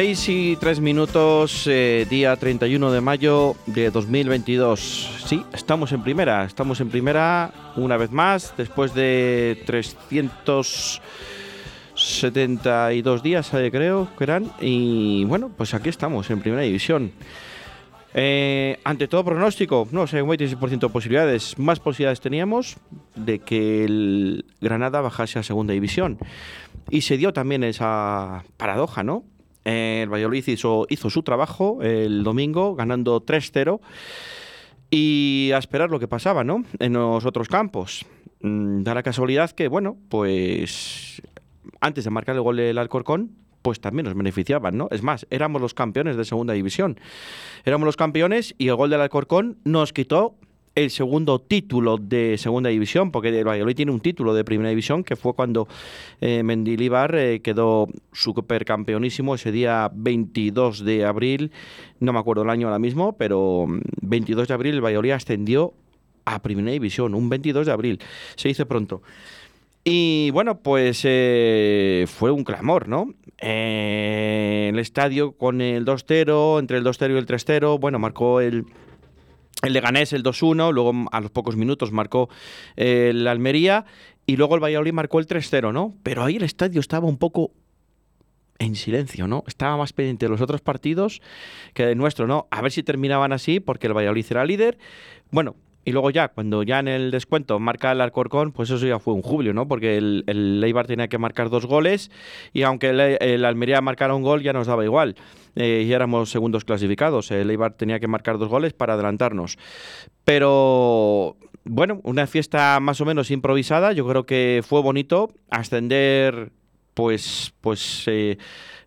6 y 3 minutos, eh, día 31 de mayo de 2022. Sí, estamos en primera, estamos en primera una vez más, después de 372 días, eh, creo que eran. Y bueno, pues aquí estamos, en primera división. Eh, ante todo pronóstico, no sé, un 26% de posibilidades. Más posibilidades teníamos de que el Granada bajase a segunda división. Y se dio también esa paradoja, ¿no? El Valladolid hizo, hizo su trabajo el domingo, ganando 3-0. Y a esperar lo que pasaba, ¿no? En los otros campos. Mm, da la casualidad que, bueno, pues antes de marcar el gol del Alcorcón, pues también nos beneficiaban, ¿no? Es más, éramos los campeones de segunda división. Éramos los campeones y el gol del Alcorcón nos quitó el segundo título de segunda división, porque el Valladolid tiene un título de primera división, que fue cuando eh, Mendilibar eh, quedó supercampeonísimo ese día 22 de abril, no me acuerdo el año ahora mismo, pero 22 mm, de abril el Valladolid ascendió a primera división, un 22 de abril, se dice pronto. Y bueno, pues eh, fue un clamor, ¿no? el estadio con el 2-0, entre el 2-0 y el 3-0, bueno, marcó el, el Leganés el 2-1, luego a los pocos minutos marcó eh, el Almería y luego el Valladolid marcó el 3-0, ¿no? Pero ahí el estadio estaba un poco en silencio, ¿no? Estaba más pendiente de los otros partidos que de nuestro, ¿no? A ver si terminaban así porque el Valladolid era líder. Bueno, y luego ya, cuando ya en el descuento marca el Alcorcón, pues eso ya fue un jubilo, ¿no? Porque el, el Leibar tenía que marcar dos goles y aunque el, Almería marcara un gol ya nos daba igual. Eh, y éramos segundos clasificados. El Eibar tenía que marcar dos goles para adelantarnos. Pero bueno, una fiesta más o menos improvisada. Yo creo que fue bonito ascender pues pues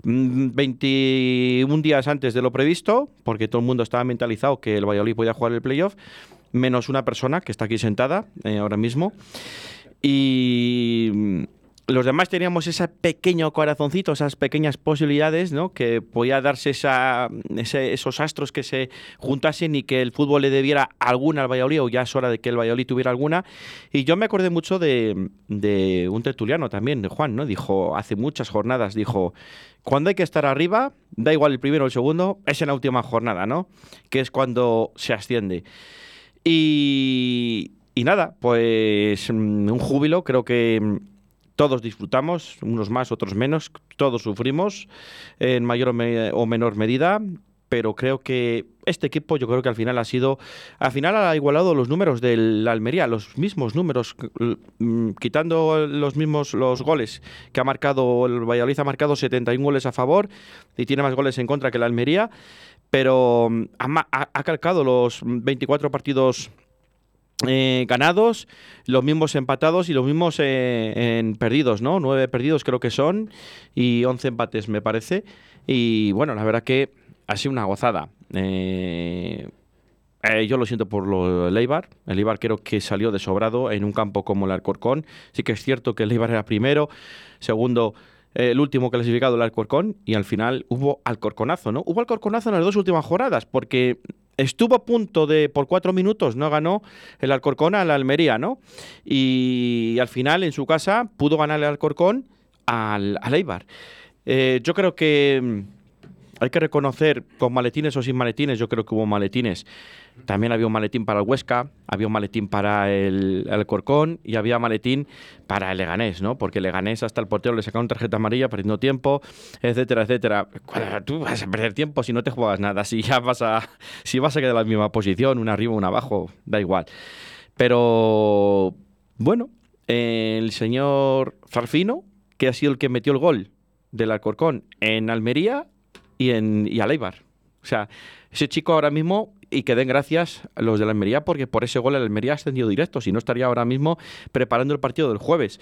21 mm, días antes de lo previsto, porque todo el mundo estaba mentalizado que el Valladolid podía jugar el playoff menos una persona que está aquí sentada eh, ahora mismo. Y mm, los demás teníamos ese pequeño corazoncito, esas pequeñas posibilidades, ¿no? Que podía darse esa, esos astros que se juntasen y que el fútbol le debiera alguna al Valladolid, o ya es hora de que el Valladolid tuviera alguna. Y yo me acordé mucho de, de un tertuliano también, de Juan, ¿no? Dijo, hace muchas jornadas, dijo, cuando hay que estar arriba, da igual el primero o el segundo, es en la última jornada, ¿no? Que es cuando se asciende. Y, nada, pues mm, un júbilo, creo que mm, todos disfrutamos, unos más, otros menos, todos sufrimos en mayor o, menor medida, pero creo que este equipo yo creo que al final ha sido, al final ha igualado los números del Almería, los mismos números, mm, quitando los mismos los goles que ha marcado, el Valladolid ha marcado 71 goles a favor y tiene más goles en contra que el Almería pero mm, ha, calcado los 24 partidos eh, ganados, los mismos empatados y los mismos eh, en perdidos, ¿no? Nueve perdidos creo que son y once empates me parece. Y bueno, la verdad que ha sido una gozada. Eh, yo lo siento por lo del Eibar. El Eibar creo que salió de sobrado en un campo como el Alcorcón. Sí que es cierto que el Eibar era primero. Segundo, el último clasificado, el Alcorcón, y al final hubo Alcorconazo, ¿no? Hubo Alcorconazo en las dos últimas jornadas, porque estuvo a punto de, por cuatro minutos, no ganó el Alcorcón a la Almería, ¿no? Y, al final, en su casa, pudo ganar el Alcorcón al, al Eibar. Eh, yo creo que mm, hay que reconocer, con maletines o sin maletines, yo creo que hubo maletines. También había un maletín para el Huesca, había un maletín para el, Corcón y había maletín para el Leganés, ¿no? Porque el Leganés hasta el portero le sacaron tarjeta amarilla perdiendo tiempo, etcétera, etcétera. Tú vas a perder tiempo si no te juegas nada, si ya vas a, si vas a quedar en la misma posición, una arriba, una abajo, da igual. Pero bueno, el señor Farfino, que ha sido el que metió el gol del Alcorcón en Almería y en y Aleibar. O sea, ese chico ahora mismo y que den gracias a los de la Almería porque por ese gol el Almería ha ascendido directo, si no estaría ahora mismo preparando el partido del jueves.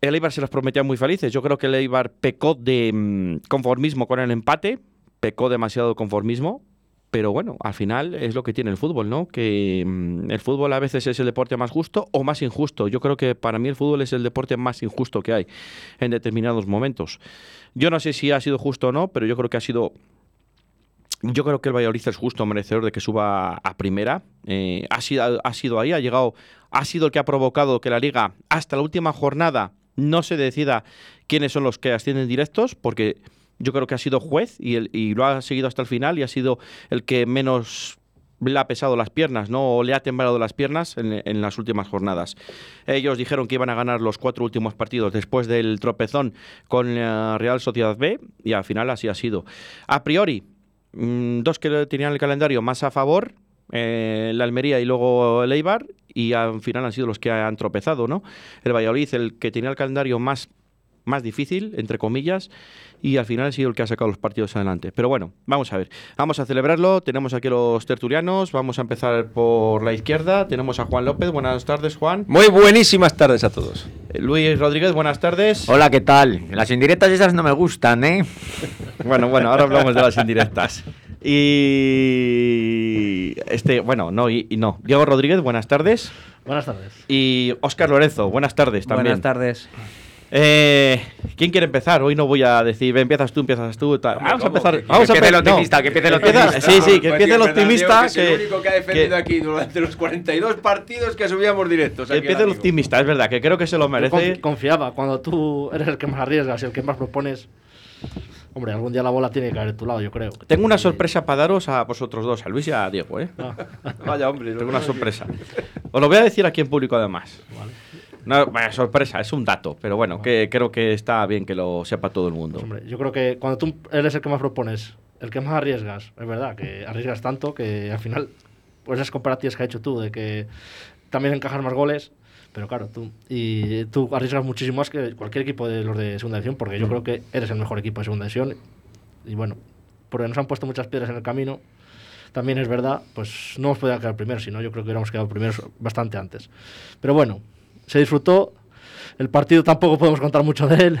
El Eibar se los prometía muy felices. Yo creo que el Eibar pecó de mm, conformismo con el empate, pecó demasiado conformismo, pero bueno, al final es lo que tiene el fútbol, ¿no? Que mm, el fútbol a veces es el deporte más justo o más injusto. Yo creo que para mí el fútbol es el deporte más injusto que hay en determinados momentos. Yo no sé si ha sido justo o no, pero yo creo que ha sido yo creo que el Valladolid es justo merecedor de que suba a primera. Eh, ha, sido, ha sido ahí, ha llegado, ha sido el que ha provocado que la liga hasta la última jornada no se decida quiénes son los que ascienden directos, porque yo creo que ha sido juez y, lo ha seguido hasta el final y ha sido el que menos le ha pesado las piernas, ¿no? O le ha temblado las piernas en, las últimas jornadas. Ellos dijeron que iban a ganar los cuatro últimos partidos después del tropezón con la Real Sociedad B y al final así ha sido. A priori, mmm, dos que tenían el calendario más a favor, eh, la Almería y luego el Eibar, y al final han sido los que han tropezado, ¿no? El Valladolid, el que tenía el calendario más más difícil, entre comillas, y al final ha sido el que ha sacado los partidos adelante. Pero bueno, vamos a ver. Vamos a celebrarlo. Tenemos aquí los tertulianos. Vamos a empezar por la izquierda. Tenemos a Juan López. Buenas tardes, Juan. Muy buenísimas tardes a todos. Eh, Luis Rodríguez, buenas tardes. Hola, ¿qué tal? Las indirectas esas no me gustan, ¿eh? bueno, bueno, ahora hablamos de las indirectas. Y este, bueno, no, y, y, no. Diego Rodríguez, buenas tardes. Buenas tardes. Y Óscar Lorenzo, buenas tardes también. Buenas tardes. Eh, ¿Quién quiere empezar? Hoy no voy a decir, empiezas tú, empiezas tú. Tal. Vamos a empezar. Que, vamos que a empiece el optimista, no. que empiece el optimista. Sí, sí, que empiece el optimista. Que, que, es el único que ha defendido que, aquí durante los 42 partidos que subíamos directos. Que empiece el optimista, es verdad, que creo que se lo merece. Yo confiaba, cuando tú eres el que más arriesgas y el que más propones. Hombre, algún día la bola tiene que caer de tu lado, yo creo. Tengo una sorpresa para daros a vosotros dos, a Luis y a Diego, ¿eh? Ah. Vaya, hombre. Tengo una sorpresa. Os lo voy a decir aquí en público, además. Vale. No, vaya sorpresa, es un dato, pero bueno, que creo que está bien que lo sepa todo el mundo. Hombre, yo creo que cuando tú eres el que más propones, el que más arriesgas, es verdad, que arriesgas tanto que al final, pues esas comparativas que has hecho tú, de que también encajas más goles, pero claro, tú, y tú arriesgas muchísimo más que cualquier equipo de los de segunda división, porque yo mm. creo que eres el mejor equipo de segunda división, y bueno, porque nos han puesto muchas piedras en el camino, también es verdad, pues no hemos podido quedar primero, sino yo creo que hubiéramos quedado primeros bastante antes. Pero bueno, se disfrutó. El partido tampoco podemos contar mucho de él.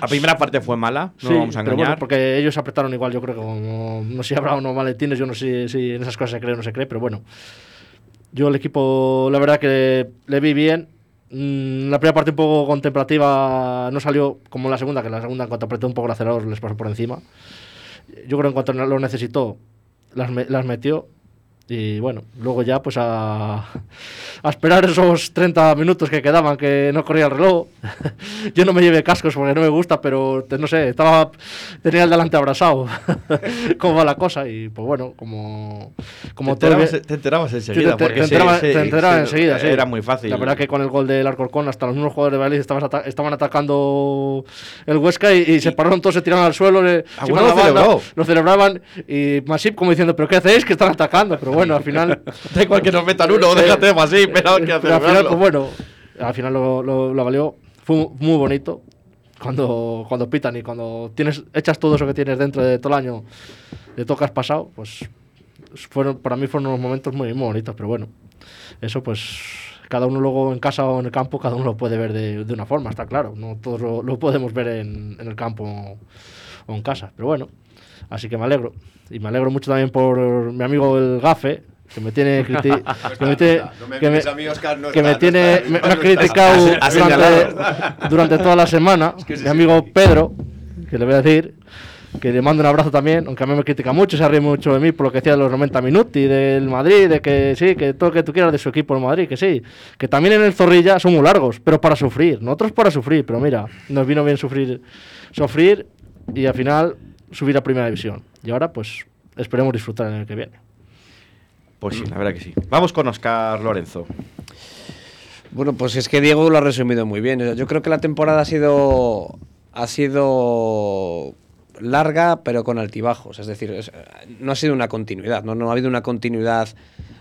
La primera parte fue mala, no sí, vamos a engañar. Bueno, porque ellos apretaron igual, yo creo que como, no sé si habrá unos maletines, yo no sé si en esas cosas se cree o no se cree, pero bueno. Yo el equipo, la verdad que le vi bien. Mm, la primera parte un poco contemplativa no salió como la segunda, que la segunda en cuanto apretó un poco el acelerador les pasó por encima. Yo creo que en cuanto lo necesitó, las metió y bueno, luego ya pues a, a, esperar esos 30 minutos que quedaban que no corría el reloj. Yo no me llevé cascos porque no me gusta, pero no sé, estaba tenía el delante abrazado. cómo va la cosa y pues bueno, como como te enterabas, te enterabas enseguida, te, te, enteraba, sí, sí, enterabas sí, enseguida, sí. Era muy fácil. La verdad que con el gol del Alcorcón hasta los mismos jugadores de Valladolid estaban, ata estaban atacando el Huesca y, y, se pararon todos, se tiraron al suelo, le, se lo, banda, lo celebraban y Masip como diciendo, pero ¿qué hacéis? Que están atacando, pero bueno, al final Da igual que nos metan uno, déjate así, pero hay que Pero al final, pues bueno, al final lo, lo, lo, valió. Fue muy bonito. Cuando, cuando pitan y cuando tienes, echas todo eso que tienes dentro de todo el año, de todo que has pasado, pues fueron, para mí fueron unos momentos muy, muy bonitos, pero bueno, eso pues cada uno luego en casa o en el campo, cada uno lo puede ver de, de una forma, está claro, no todos lo, lo podemos ver en, en, el campo o en casa, pero bueno, así que me alegro. Y me alegro mucho también por mi amigo el Gafe, que me tiene que me, tiene, que me, ha criticado durante, durante, toda la semana es que mi amigo Pedro que le voy a decir que le mando un abrazo también, aunque a mí me critica mucho, se ríe mucho de mí por lo que decía de los 90 minutos y del Madrid, de que sí, que todo lo que tú quieras de su equipo el Madrid, que sí, que también en el Zorrilla son muy largos, pero para sufrir, nosotros para sufrir, pero mira, nos vino bien sufrir, sufrir y al final subir a Primera División. Y ahora pues esperemos disfrutar en el que viene. Pues sí, la verdad que sí. Vamos con Oscar Lorenzo. Bueno, pues es que Diego lo ha resumido muy bien. Yo creo que la temporada ha sido ha sido larga, pero con altibajos. Es decir, es, no ha sido una continuidad, ¿no? no ha habido una continuidad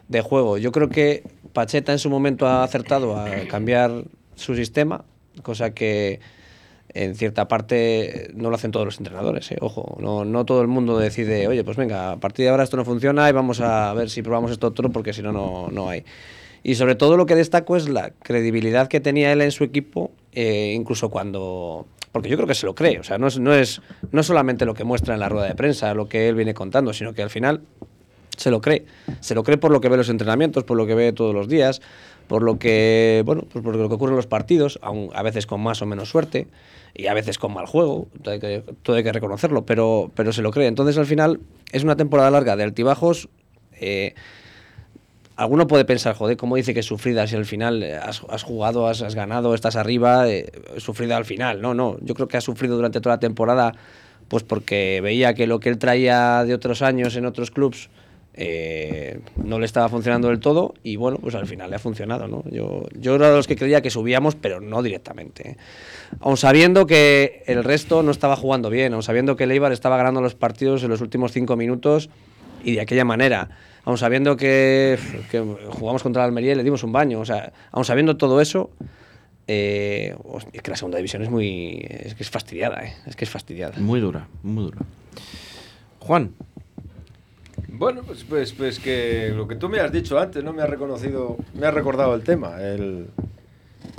de juego. Yo creo que Pacheta en su momento ha acertado a cambiar su sistema, cosa que en cierta parte no lo hacen todos los entrenadores, ¿eh? ojo, no, no todo el mundo decide, oye, pues venga, a partir de ahora esto no funciona y vamos a ver si probamos esto otro porque si no, no hay. Y sobre todo lo que destaco es la credibilidad que tenía él en su equipo, eh, incluso cuando... Porque yo creo que se lo cree, o sea, no es, no es no solamente lo que muestra en la rueda de prensa, lo que él viene contando, sino que al final se lo cree. Se lo cree por lo que ve los entrenamientos, por lo que ve todos los días, por lo que, bueno, pues lo que ocurre en los partidos, aun, a veces con más o menos suerte y a veces con mal juego, todo hay que, reconocerlo, pero, pero se lo cree. Entonces al final es una temporada larga de altibajos. Eh, alguno puede pensar, joder, ¿cómo dice que es sufrida si al final has, has jugado, has, ganado, estás arriba, eh, sufrida al final? No, no, yo creo que ha sufrido durante toda la temporada pues porque veía que lo que él traía de otros años en otros clubs eh, no le estaba funcionando del todo y bueno, pues al final le ha funcionado, ¿no? Yo, yo era de los que creía que subíamos, pero no directamente. ¿eh? Sabiendo que el resto no estaba jugando bien, aun sabiendo que el Eibar estaba ganando los partidos en los últimos cinco minutos y de aquella manera, aun sabiendo que, jugamos contra la Almería y le dimos un baño, o sea, aun sabiendo todo eso, eh, es que la segunda división es muy. Es fastidiada, ¿eh? Es que es fastidiada. Muy dura, muy dura. Juan, Bueno, pues, pues, pues que lo que tú me has dicho antes, ¿no? Me has reconocido, me has recordado el tema. El...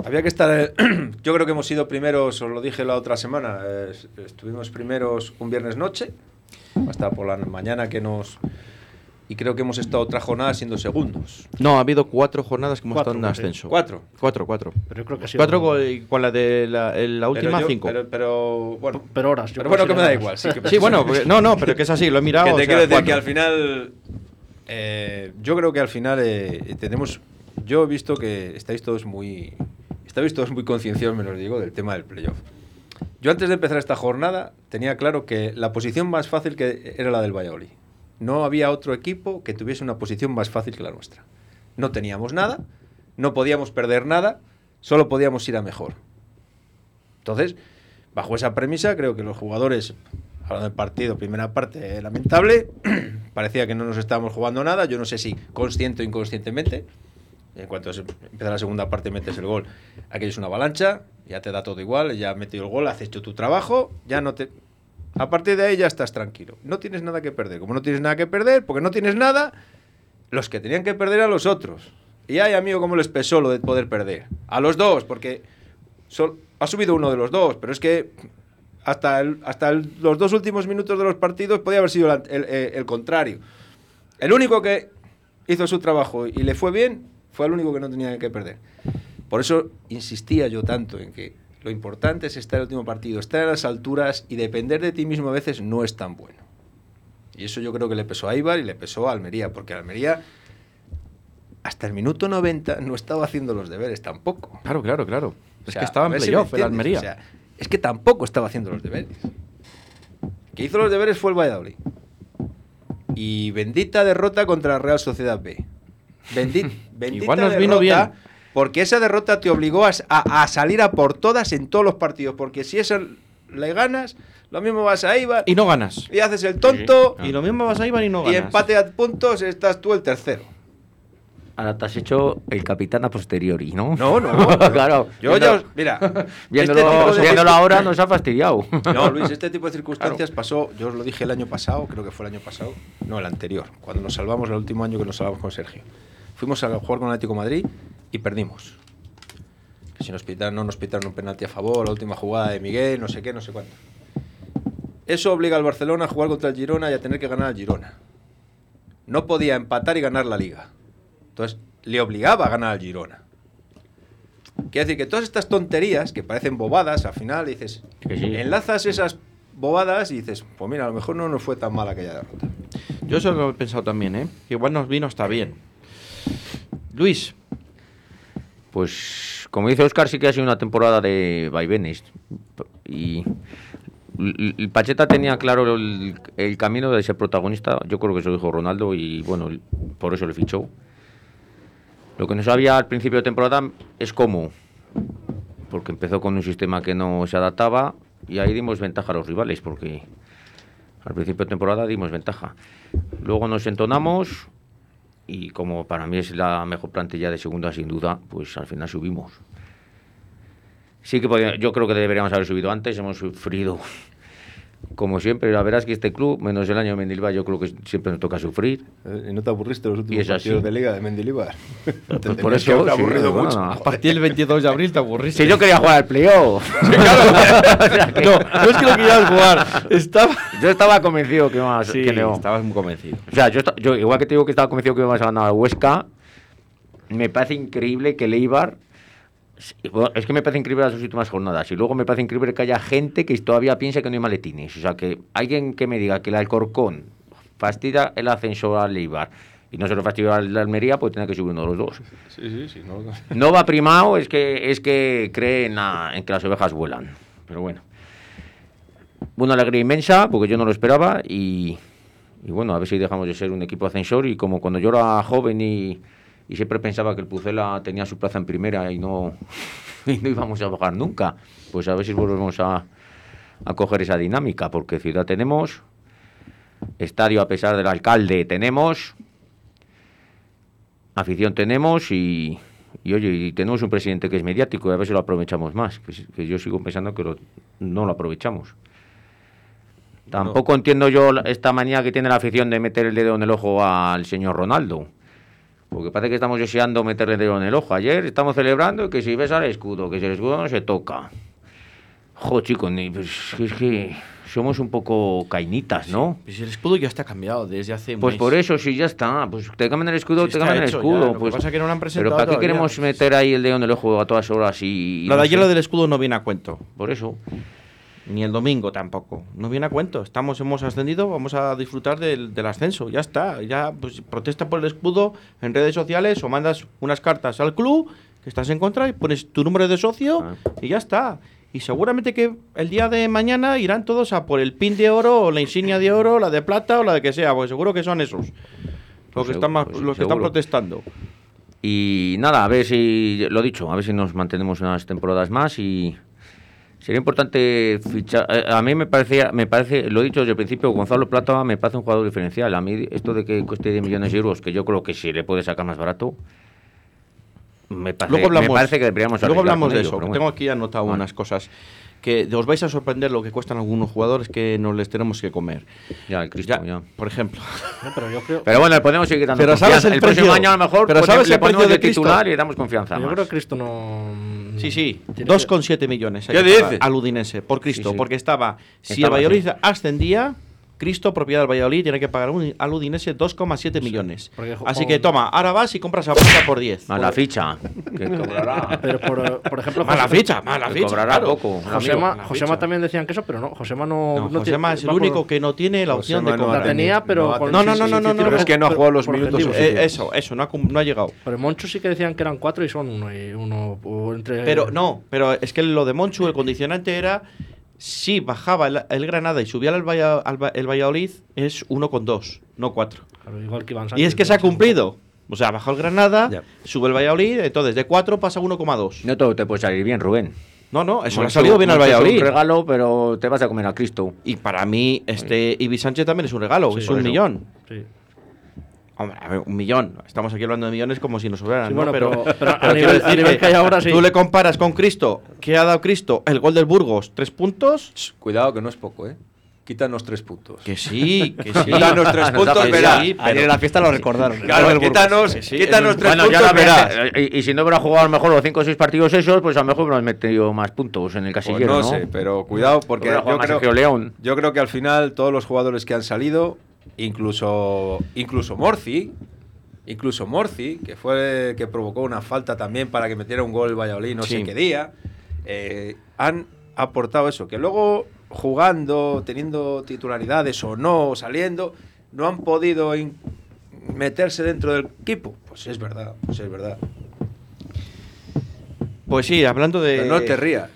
Había que estar. Yo creo que hemos sido primeros, os lo dije la otra semana. eh, estuvimos primeros un viernes noche, hasta por la mañana que nos. Y creo que hemos estado otra jornada siendo segundos. no, ha habido cuatro jornadas que hemos Cuatro, estado en ascenso. ¿Cuatro? Cuatro, cuatro. Pero yo creo que sí. Cuatro con, la de la, el- la última, Pero yo- cinco. Pero, pero, bueno. Pero horas. yo Pero bueno, que me da horas. igual. Sí, que Sí, bueno, porque- no, no, pero que es así, lo he mirado. que o te sea, quiero decir que al final eh, yo creo que al final eh, tenemos yo he visto que estáis todos muy estáis todos muy concienciados me lo digo del tema del playoff yo antes de empezar esta jornada tenía claro que la posición más fácil que era la del Valladolid no había otro equipo que tuviese una posición más fácil que la nuestra. No teníamos nada no podíamos perder nada solo podíamos ir a mejor. Entonces bajo esa premisa creo que los jugadores hablando del partido, primera parte lamentable, parecía que no nos estábamos jugando nada, yo no sé si consciente o inconscientemente, en cuanto empieza la segunda parte metes el gol, aquello es una avalancha, ya te da todo igual, ya has metido el gol, has hecho tu trabajo, ya no te... A partir de ahí ya estás tranquilo, no tienes nada que perder, como no tienes nada que perder, porque no tienes nada, los que tenían que perder a los otros. Y ay, amigo, cómo les pesó lo de poder perder. A los dos, porque ha subido uno de los dos, pero es que hasta, hasta los dos últimos minutos de los partidos podía haber sido el- el contrario. El único que hizo su trabajo y le fue bien fue el único que no tenía que perder. Por eso insistía yo tanto en que lo importante es estar en el último partido, estar a las alturas y depender de ti mismo a veces no es tan bueno. Y eso yo creo que le pesó a Ibar y le pesó a Almería, porque Almería hasta el minuto 90 no estaba haciendo los deberes tampoco. Claro, claro, claro. O Es sea, que estaba en si playoff el Almería. o sea, es que tampoco estaba haciendo los deberes. Que hizo los deberes fue el Valladolid. Y bendita derrota contra la Real Sociedad B. Bendi- bendita Igual nos vino derrota, bien. Porque esa derrota te obligó a, a- a salir a por todas en todos los partidos. Porque si esa le ganas, lo mismo vas a Ibar y no ganas. y haces el tonto Y lo mismo vas a Ibar y no y ganas. empate a puntos, estás tú el tercero. Ahora te has hecho el capitán a posteriori, ¿no? No, no. claro. Yo ya os- Mira, Viéndolo, este viéndolo ahora nos ha fastidiado. No, Luis, este tipo de circunstancias pasó, yo os lo dije el año pasado, creo que fue el año pasado, no, el anterior, cuando nos salvamos, el último año que nos salvamos con Sergio. Fuimos a jugar con Atlético de Madrid y perdimos. Que si nos pitaron, no nos pitaron un penalti a favor, la última jugada de Miguel, no sé qué, no sé cuánto. Eso obliga al Barcelona a jugar contra el Girona y a tener que ganar al Girona. No podía empatar y ganar la liga. Entonces, le obligaba a ganar al Girona. Quiere decir que todas estas tonterías que parecen bobadas, al final dices, sí. enlazas esas bobadas y dices, pues mira, a lo mejor no nos fue tan mal aquella derrota. Yo eso lo he pensado también, ¿eh? Que igual nos vino hasta bien. Luis, Pues, como dice Oscar, sí que ha sido una temporada de vaivenes. Y el Pacheta tenía claro el, camino de ser protagonista. Yo creo que eso dijo Ronaldo y, bueno, por eso le fichó. Lo que no sabía al principio de temporada es cómo. Porque empezó con un sistema que no se adaptaba y ahí dimos ventaja a los rivales, porque al principio de temporada dimos ventaja. Luego nos entonamos y como para mí es la mejor plantilla de segunda sin duda, pues al final subimos. Sí que yo creo que deberíamos haber subido antes, hemos sufrido como siempre, la verdad es que este club, menos el año de Mendilibar, yo creo que siempre nos toca sufrir. ¿Y Eh, no te aburriste los últimos partidos de liga de Mendilibar? Pues por eso, sí, bueno, a partir del 22 de abril te aburriste. Si yo quería jugar al playoff. no, no es que lo querías jugar. Estaba. Yo estaba convencido que íbamos Sí, que no. estabas muy convencido. O sea, yo, yo igual que te digo que estaba convencido que íbamos a ganar a Huesca, me parece increíble que el Eibar... bueno, Es que me parece increíble las dos últimas jornadas. Y luego me parece increíble que haya gente que todavía piensa que no hay maletines. O sea, que alguien que me diga que el Alcorcón fastidia el ascenso al Eibar y no se lo fastidia al Almería, pues tiene que subir uno de los dos. Sí, sí, sí. No, No va primado, es que, es que cree en, la- en que las ovejas vuelan. Pero bueno. una alegría inmensa, porque yo no lo esperaba y, y bueno, a ver si dejamos de ser un equipo ascensor y como cuando yo era joven y, y siempre pensaba que el Pucela tenía su plaza en primera y no, y no íbamos a bajar nunca, pues a ver si volvemos a, a coger esa dinámica, porque ciudad tenemos, estadio a pesar del alcalde tenemos, afición tenemos y, y oye, y tenemos un presidente que es mediático y a ver si lo aprovechamos más, que, yo sigo pensando que lo- no lo aprovechamos. Tampoco entiendo yo esta manía que tiene la afición de meter el dedo en el ojo al señor Ronaldo. Porque parece que estamos deseando meterle el dedo en el ojo. Ayer estamos celebrando que si ves al escudo, que si el escudo no se toca. Jo, chicos, pues, es que somos un poco cainitas, ¿no? Pues el escudo ya está cambiado desde hace Pues mes. por eso, sí, ya está. Pues te cambian el escudo, Sí te cambian el escudo. lo que pues, pasa que no lo han pero presentado ¿para qué todavía. queremos meter ahí el dedo en el ojo a todas horas y... Lo no de ayer lo del escudo no viene a cuento. Por eso. Ni el domingo tampoco. No viene a cuento. Estamos, hemos ascendido, vamos a disfrutar del, del ascenso. Ya está. Ya pues, protesta por el escudo en redes sociales o mandas unas cartas al club que estás en contra y pones tu número de socio Ah. y ya está. Y seguramente que el día de mañana irán todos a por el pin de oro o la insignia de oro, la de plata o la de que sea, porque seguro que son esos. Los Pues que, seguro, están, más- pues los que están protestando. Y nada, a ver si, lo dicho, a ver si nos mantenemos unas temporadas más y sería importante fichar. eh, A mí me parecía, me parece, lo he dicho desde el principio, Gonzalo Plata me parece un jugador diferencial. A mí esto de que cueste 10 millones de euros, que yo creo que si le puede sacar más barato, me parece, Luego hablamos, me parece que deberíamos luego hablamos de ello, eso. que Tengo bueno. aquí anotado unas cosas que os vais a sorprender lo que cuestan algunos jugadores que nos les tenemos que comer. Ya, el Cristo, Ya, ya. Por ejemplo. No, pero yo creo, Pero bueno, le podemos seguir dando Pero ¿sabes confianza. el El, próximo precio? año a lo mejor Pero ¿sabes le el precio ponemos de titular y le damos confianza yo más. creo que Cristo no. Sí, sí, tiene 2,7 millones. ¿Qué dices? Al Udinese, por Cristo. Sí, sí. Porque estaba. Si Estaba el Valladolid ascendía, Cristo, propiedad del Valladolid, tiene que pagar un- al Udinese 2,7 millones. Así que toma, ahora vas y compras a Plata por 10. Más la ficha, que cobrará. Pero por, por ejemplo, Mala José- ficha, mala que ficha. cobrará claro. poco. Josema. Josema también decían que eso, pero no. Josema no. No, no Josema tiene- es el único que no tiene la opción Josema de no comprar. La tenía, pero No, no, no, no, no, no, Pero es no, que no ha jugado los minutos. Eh, eso, eso, no ha, no llegado. Pero en Moncho sí que decían que eran cuatro y son uno. Y uno o entre, Pero no, pero es que lo de Monchu, el condicionante era si bajaba el, el Granada y subía al, Valla- al el Valladolid, es 1,2, no 4. Claro, igual que Iván Y es que se ha cumplido. O sea, bajó el Granada, Ya. sube el Valladolid, entonces de 4 pasa a 1,2. No todo te puede salir bien, Rubén. No, no, eso le ha salido bien al Moncho Es Valladolid. un regalo, pero te vas a comer a Cristo. Y para mí, este Ibi Sánchez también es un regalo, Sí, es un eso. millón. Sí. Hombre, a ver, un millón. Estamos aquí hablando de millones como si nos sobraran, Sí, ¿no? bueno, pero, pero- pero a nivel- a nivel que hay ahora, sí. Tú le comparas con Cristo, ¿qué ha dado Cristo? El gol del Burgos, tres puntos. Ch, Cuidado que no es poco, ¿eh? Quítanos tres puntos. Que sí, que sí. Quítanos tres puntos. Sí, Ayer en la fiesta lo recordaron. Claro, quítanos, Sí, quítanos tres Bueno, puntos, la verás. y, y si no hubiera jugado a lo mejor los 5 o 6 partidos esos, pues a lo mejor hemos metido más puntos en el Pues casillero, no, ¿no? sé, pero cuidado porque yo creo, yo creo que al final todos los jugadores que han salido, incluso incluso Morci, incluso Morci, que fue el que provocó una falta también para que metiera un gol el Valladolid no Sí. sé qué día, eh, han aportado eso, que luego jugando, teniendo titularidades o no, saliendo, no han podido meterse dentro del equipo. Pues es verdad, pues es verdad. Pues sí, hablando de. Pero no te rías.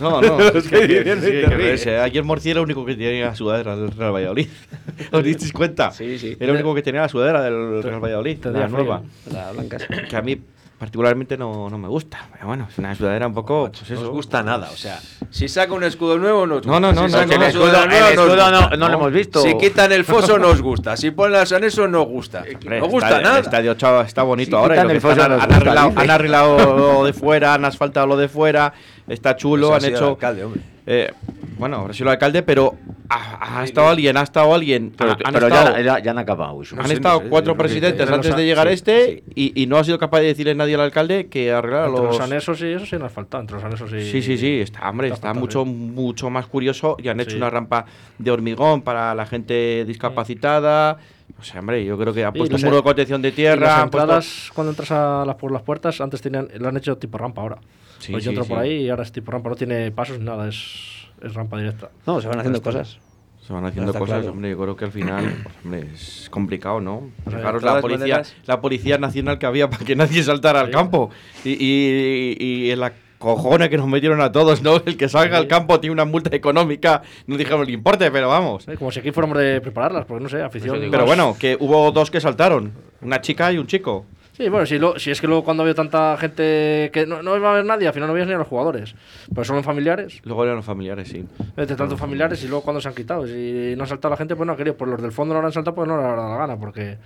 No, no. es que- diciendo sí, que reírse. Ayer Morci era el único que tenía la sudadera del Real Valladolid. ¿Os disteis cuenta? Sí, sí. Era el único que tenía la sudadera del Real Valladolid, la nueva. La blanca. Que a mí particularmente no, no me gusta. Pero bueno, es una sudadera un poco. Pues no eso. os gusta nada, o sea, si saca un escudo nuevo nos No, no, gusta, no, si no, no, una el escudo, sudadera el nueva, nos escudo no, gusta. no lo hemos visto. Si quitan el foso nos gusta, si ponen las anexos nos gusta. No gusta está- nada. El estadio chavo, está bonito Si ahora. y quitan lo que el foso están- nos han, gusta, arreglado, han arreglado lo de fuera, han asfaltado lo de fuera. Está chulo, Pues han hecho. alcalde, hombre. Eh, bueno, habrá sido el alcalde, pero ha, ha estado alguien, ha estado alguien. Pero, ha- han pero estado, ya, han acabado eso. han sí, estado sé, cuatro lo presidentes antes Los de llegar sí, este Y, y no ha sido capaz de decirle nadie al alcalde que arreglara los. los anexos y eso sí nos falta. Entre los anexos y. Sí, sí, sí, está, hombre, Está mucho, mucho más curioso y han hecho Sí. una rampa de hormigón para la gente discapacitada. O sea, hombre, yo creo que ha Sí, puesto un muro de contención de Y tierra. las puesto- entradas, cuando entras a las, por las puertas, antes tenían, lo han hecho tipo rampa ahora. Sí, pues yo sí, entro por sí. ahí y ahora es tipo rampa, no tiene pasos ni nada, es, es rampa directa. No, se van haciendo Está- cosas. Se van haciendo Está cosas, claro. hombre, yo creo que al final, pues, hombre, es complicado, ¿no? Fijaros la policía, maneras- la policía nacional que había para que nadie saltara al Sí. campo. Y, y- y en la cojones que nos metieron a todos, ¿no? El que salga al campo tiene una multa económica, no dijimos el importe, pero vamos. Eh, Como si aquí fuéramos de prepararlas, porque no sé, afición. digo. Pero bueno, que hubo dos que saltaron, una chica y un chico. Sí, bueno, si, lo- si es que luego cuando veo tanta gente que no, no iba a haber nadie, al final no veías ni a los jugadores. Pero son familiares, Luego eran los familiares, sí. entre tantos familiares y luego cuando se han quitado. Si no ha saltado la gente, pues no ha querido. Por los del fondo no lo han saltado, pues no le ha dado la gana, porque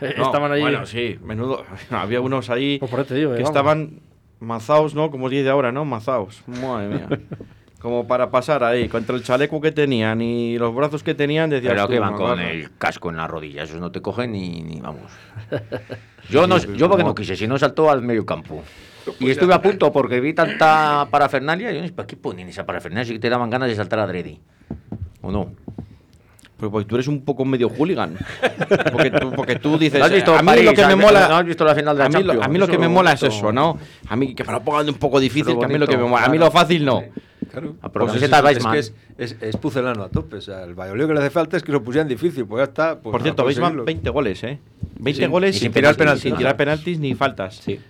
eh, No, estaban ahí. Bueno, sí, menudo. Había unos ahí Pues digo, eh, que vamos. estaban mazaos, ¿no? Como dice ahora, ¿no? Mazaos. Madre mía. Como para pasar ahí, contra el chaleco que tenían y los brazos que tenían, decías Pero tú, que van "No, con vamos". el casco en la rodilla, esos no te cogen ni, ni vamos. Yo no, yo porque no quise, si no saltó al medio campo. Y estuve a punto porque vi tanta parafernalia. Y yo, ¿para qué ponen esa parafernalia? Si te daban ganas de saltar a Dredi. ¿O no? Pero porque tú eres un poco medio hooligan. Porque tú, porque tú dices, ¿No has visto a mí París? lo que me ¿No mola... has visto la final de la a mí, lo, Champions? a mí lo que me mola es eso, ¿no? A mí que me lo pongan un poco difícil, que a mí lo que me mola. A mí lo fácil no. Claro. Ah, pero Pues es, de es es, es, es pucelano a tope. O sea, el Valladolid que le hace falta es que lo pusieran difícil. Pues ya está. pues Por a cierto, Weissman, conseguirlo. 20 goles, ¿eh? 20 Sin- goles y sin, sin tirar penaltis, sin tirar penaltis ni faltas. Sí.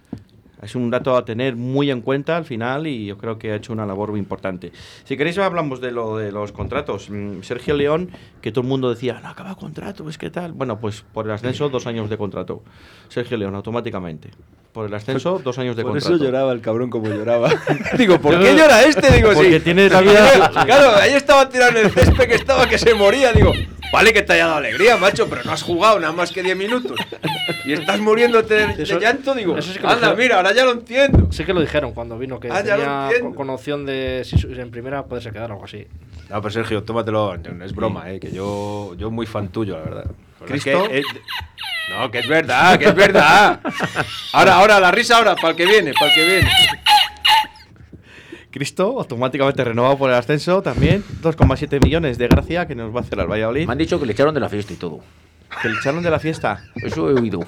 Es un dato a tener muy en cuenta al final y yo creo que ha hecho una labor muy importante. Si queréis hablamos de lo de los contratos. Mm, Sergio León, que todo el mundo decía, no acaba contrato, es que tal. Bueno, pues por el ascenso, dos años de contrato. Sergio León, automáticamente. Por el ascenso, dos años de Por contrato. eso lloraba el cabrón como lloraba. Digo, ¿por qué llora este? Digo, Porque sí. tiene la vida- Claro, ahí estaba tirando el césped que estaba que se moría. Digo, vale que te haya dado alegría, macho, pero no has jugado nada más que 10 minutos. Y estás muriéndote de, de llanto. Digo, eso que anda, mira, ahora ya lo entiendo. Sí que lo dijeron cuando vino, que Ah, ya lo tenía con, con opción de, si en primera, poderse quedar o algo así. No, pero Sergio, tómatelo, es broma, eh, que yo, yo muy fan tuyo, la verdad. Pero es ¿Cristo? que, eh, no, que es verdad, que es verdad. Ahora, ahora, la risa ahora, para el que viene, para el que viene. Cristo, automáticamente renovado por el ascenso también. 2,7 millones de gracia que nos va a hacer al Valladolid. Me han dicho que le echaron de la fiesta y todo. Que le echaron de la fiesta. Eso he oído.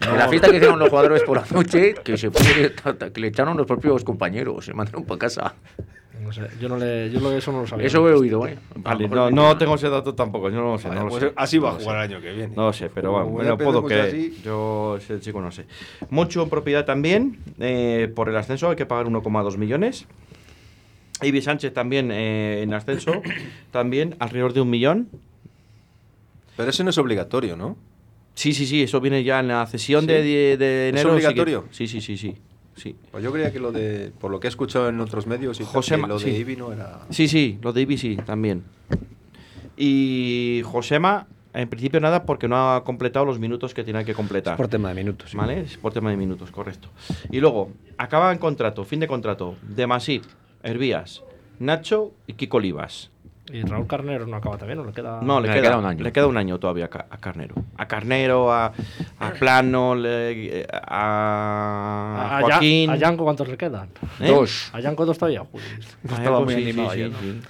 De la fiesta que hicieron los jugadores por la noche, que se fue, que le echaron los propios compañeros, se mandaron para casa. No sé, yo, no le, yo lo, eso no lo sabía. Eso he oído, ¿eh? Vale, no, no tengo ese dato tampoco, yo no lo sé. No lo Pues sé. así va a No jugar el año que viene. No lo sé, pero bueno, lo puedo creer. así. Yo ese chico no sé. Mucho en propiedad también. eh, por el ascenso hay que pagar 1,2 millones. Ibi Sánchez también eh, en ascenso, también alrededor de un millón. Pero eso no es obligatorio, ¿no? Sí, sí, sí, eso viene ya en la cesión ¿Sí? de, de, de ¿Es enero. que- obligatorio? Sí, sí, sí, sí. sí. Pues yo creía que lo de, por lo que he escuchado en otros medios y que lo de sí. Ibi no era... Sí, sí, lo de Ibi sí, también. Y Josema, en principio nada, porque no ha completado los minutos que tiene que completar. Por tema de minutos. sí. ¿Vale? Es por tema de minutos, correcto. Y luego, acaba en contrato, fin de contrato, de Masip, Hervías, Nacho y Kiko Olivas. Y Raúl Carnero no acaba también, ¿o le queda...? No, le, Le queda, queda un año. Le queda un año todavía a, Ca- a Carnero. A Carnero, a, a Plano, le- a, A, a, Joaquín. Ya- a Yanko, ¿cuántos le quedan? ¿Eh? Dos. A Yanko dos todavía. A Estaba muy sí, animado sí, ayer, ¿no? sí.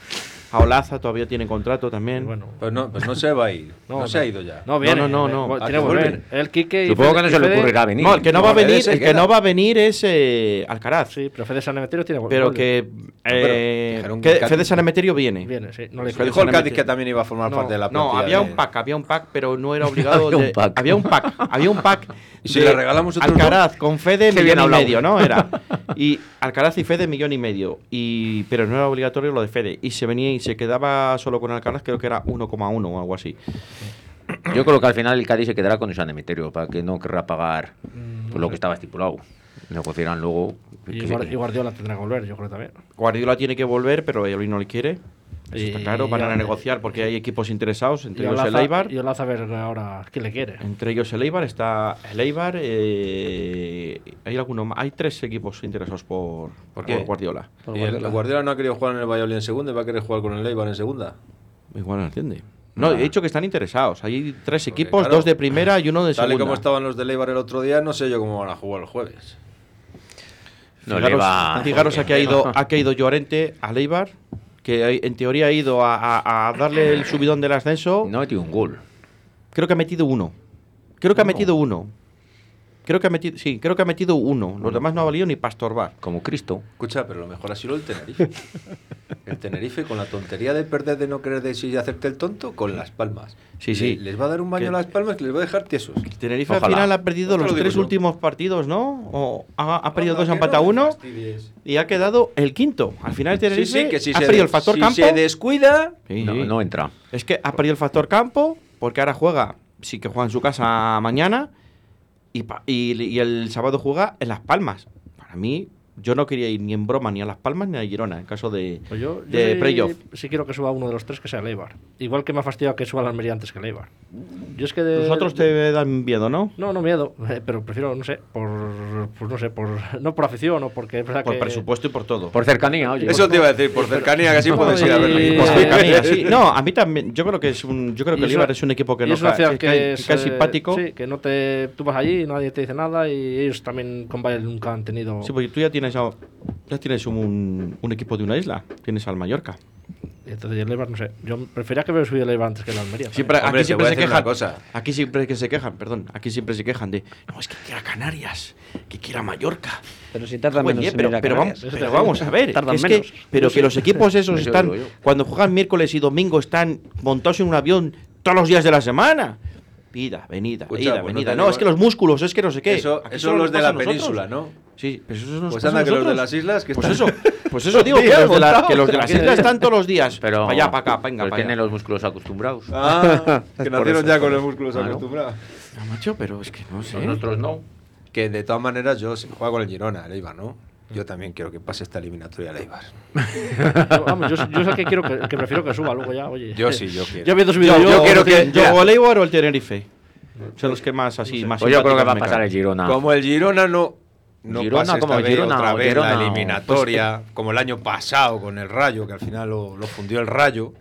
A Olaza todavía tiene contrato también. Bueno. Pues no, pues no se va a ir. No, se ha ido ya. No, viene. no, no, eh, no. bueno, ¿A Tiene que que volver. El Quique y Supongo Fede- que no se le ocurrirá venir. No, el que no, va a No, venir, el que no va a venir es eh, Alcaraz. Sí, pero Fede San Emeterio tiene pero vuelve. que, eh, dijeron que Fede San Emeterio viene. Viene, sí. No le Pero dijo el Cádiz que también iba a formar No, parte de la No, plantilla había de- un pack, había un pack, pero no era obligado. Había un de- pack. Había un pack, había un pack. ¿Y si le regalamos otro Alcaraz con Fede millón y medio, ¿no? Era. Y Alcaraz y Fede millón y medio. Y, pero no era obligatorio lo de Fede. Y se venía y se quedaba solo con Alcaraz, creo que era 1,1 o algo así. Yo creo que al final el Cádiz se quedará con el San Emeterio para que no querrá pagar Mm, por lo que estaba estipulado. Negociarán luego. Y, Guardiola tendrá que volver, yo creo también. Guardiola tiene que volver, pero Valladolid no le quiere. Eso está claro, van a negociar porque hay equipos interesados, entre ellos el Eibar. Y Olaza a ver ahora quién le quiere. Entre ellos el Eibar, está el Eibar. eh, hay alguno. Hay tres equipos interesados por, por qué? Guardiola. Por ¿Y el Guardiola. Guardiola no ha querido jugar en el Valladolid en segunda y va a querer jugar con el Eibar en segunda? Igual no entiende. No, he dicho que están interesados. Hay tres Porque, equipos, claro, dos de primera y uno de Tal y segunda. como estaban los del Eibar el otro día, no sé yo cómo van a jugar el jueves. No fijaros, le va- fijaros a que ha ido, ha ido Llorente al Eibar, que en teoría ha ido a, a- a darle el subidón del ascenso. No ha metido un gol. Creo que ha metido uno. Creo que ha metido uno. Creo que ha metido, sí, creo que ha metido uno. Los demás no ha valido ni para estorbar. Como Cristo. Escucha, pero lo mejor ha sido el Tenerife. el Tenerife con la tontería de perder, de no querer decir y hacerte el tonto, con las palmas. Sí, sí. Le- les va a dar un baño Que- a las palmas que les va a dejar tiesos. Tenerife Ojalá. al final ha perdido lo los digo tres yo. últimos partidos, ¿no? O ha, ha perdido Anda, dos, ha empatado no uno y ha quedado el quinto. Al final el Sí, Tenerife sí, que si ha perdido el factor si campo. se descuida, Sí, no, sí. no entra. Es que ha perdido el factor campo porque ahora juega, sí que juega en su casa mañana y, pa- y, el sábado juega en Las Palmas. Para mí, yo no quería ir ni en broma ni a Las Palmas ni a Girona en caso de, Pues yo, yo de sí- playoff. sí quiero que suba uno de los tres que sea el Eibar. Igual que me ha fastidiado que suba el Almería antes que el Eibar. Yo es que de, Los otros te dan miedo, ¿no? No, no miedo, eh, pero prefiero, no sé, por, pues no sé, por, no por afición o porque Por que... presupuesto y por todo. Por cercanía, oye. eso te iba a decir, por cercanía que así puedes ir a verlo. Por cercanía, sí. No, a mí también. Yo creo que es un. Yo creo que el es Eibar es un equipo que no es que, que, es, eh, simpático. Sí, que no te... Tú vas allí, nadie te dice nada y ellos también con Bayern nunca han tenido... Sí, porque tú ya tienes, a- ya tienes un, un equipo de una isla. Tienes al Mallorca. Entonces el Eibar, no sé, yo prefería que hubiera subido el Eibar antes que el Almería. Siempre, Hombre, aquí siempre se quejan. cosa. Aquí siempre que se quejan, perdón. Aquí siempre se quejan de. No, es que quiera Canarias. Que quiera Mallorca. Pero si tarda Oye, menos en pero, ir a pero Canarias. vamos, pero a ver. Tardan es que- menos. pero que los equipos esos Eso están. Cuando juegan miércoles y domingo están montados en un avión todos los días de la semana. Vida, venida, Escucha, ida, pues no venida. No, digo- es que los músculos, es que no sé qué. Eso, Aquí eso los de la nosotros. península, ¿no? Sí, pero eso nos Pues anda que los de nosotros. las islas que Pues están... eso, pues eso digo, que los, de la- que los de las islas están todos los días. Pero, para allá, para acá, venga, pero para tienen los músculos acostumbrados. Ah, que nacieron ya con los músculos Claro. acostumbrados. No, macho, pero es que no sé. Los nuestros no. Que de todas maneras yo juego con el Girona, el Eibar, ¿no? Yo también quiero que pase esta eliminatoria al Eibar. Yo, vamos, yo, yo es el que quiero que, que prefiero que suba luego ya, oye. Yo sí, yo quiero. Ya habiendo subido Yo, yo, yo quiero que. Yo o el Eibar o el Tenerife. Son los que más así, más Pues yo creo que va a pasar el. Girona. Como el Girona no, no Girona, pasa esta como el vez Girona, otra vez Girona, la eliminatoria, como el año pasado con el Rayo, que al final lo, lo fundió el Rayo,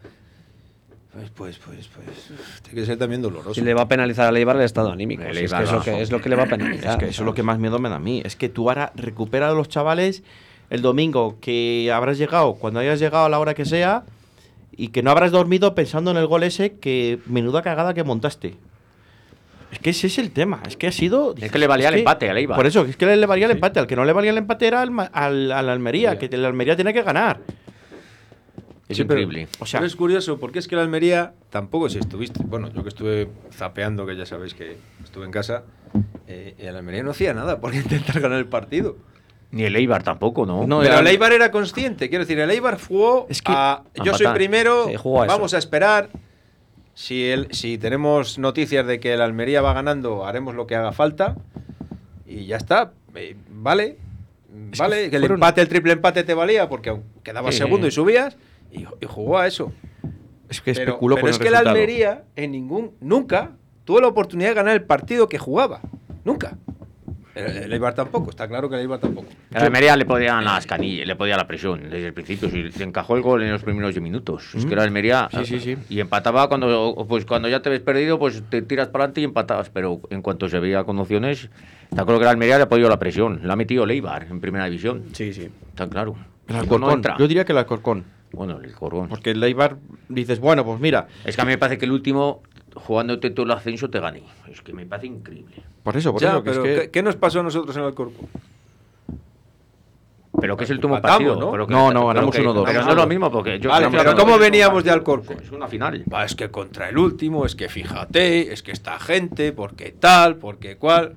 pues, pues, pues, pues, tiene que ser también doloroso. Si le va a penalizar al Eibar el estado anímico. El si es, Eibar que es, lo que, es lo que le va a penalizar. Es que eso es lo que más miedo me da a mí. Es que tú ahora recupera a los chavales el domingo que habrás llegado, cuando hayas llegado a la hora que sea, y que no habrás dormido pensando en el gol ese que menuda cagada que montaste. Es que ese es el tema. Es que ha sido. Es que le valía el empate al Eibar. Por eso, es que le valía el empate. Al que no le valía el empate era al, al, al Almería, que el Almería tiene que ganar. Es Sí, pero- increíble. O sea, Pero es curioso, porque es que el Almería tampoco si estuviste. Bueno, yo que estuve zapeando, que ya sabéis que estuve en casa, eh, el Almería no hacía nada por intentar ganar el partido. Ni el Eibar tampoco, ¿no? No, Pero era- el Eibar era consciente, quiero decir, el Eibar jugó Es que- a yo soy primero, Sí, a vamos a esperar. Si, el, si tenemos noticias de que el Almería va ganando, haremos lo que haga falta. Y ya está, eh, vale. Es Vale, que que el fueron- empate, el triple empate te valía porque quedabas Sí. segundo y subías y, y jugó a eso. es que Pero, especuló pero con es el que el resultado. Almería en ningún nunca tuvo la oportunidad de ganar el partido que jugaba. Nunca. El, el Eibar tampoco, está claro que el Eibar tampoco. El Almería le podían las canillas, le podía la presión desde el principio. Si se encajó el gol en los primeros 10 minutos. Es que el Almería. Sí, sí, sí. Y empataba cuando pues cuando ya te ves perdido, pues te tiras para adelante y empatabas. Pero en cuanto se veía con opciones, está claro que el Almería le ha podido la presión. La ha metido Leibar en primera división. Sí, sí. Está claro. El No Alcorcón. entra. Yo diría que el Alcorcón. Bueno, el Corgón. Porque el Eibar dices, bueno, pues mira, Es que a mí me parece que el último, jugándote todo el ascenso, te gané. Es que me parece increíble. por eso, por Ya, eso, que pero es que... ¿qué, qué nos pasó a nosotros en el Corpo? Pero que es el último partido. ¿no? Pero que- No, no, ganamos que- 1-2. Pero no es lo mismo porque yo Vale, pero ¿cómo veníamos de. Alcorcón? Es una final. Va, es que contra el último, es que fíjate, es que esta gente, porque tal, porque cual.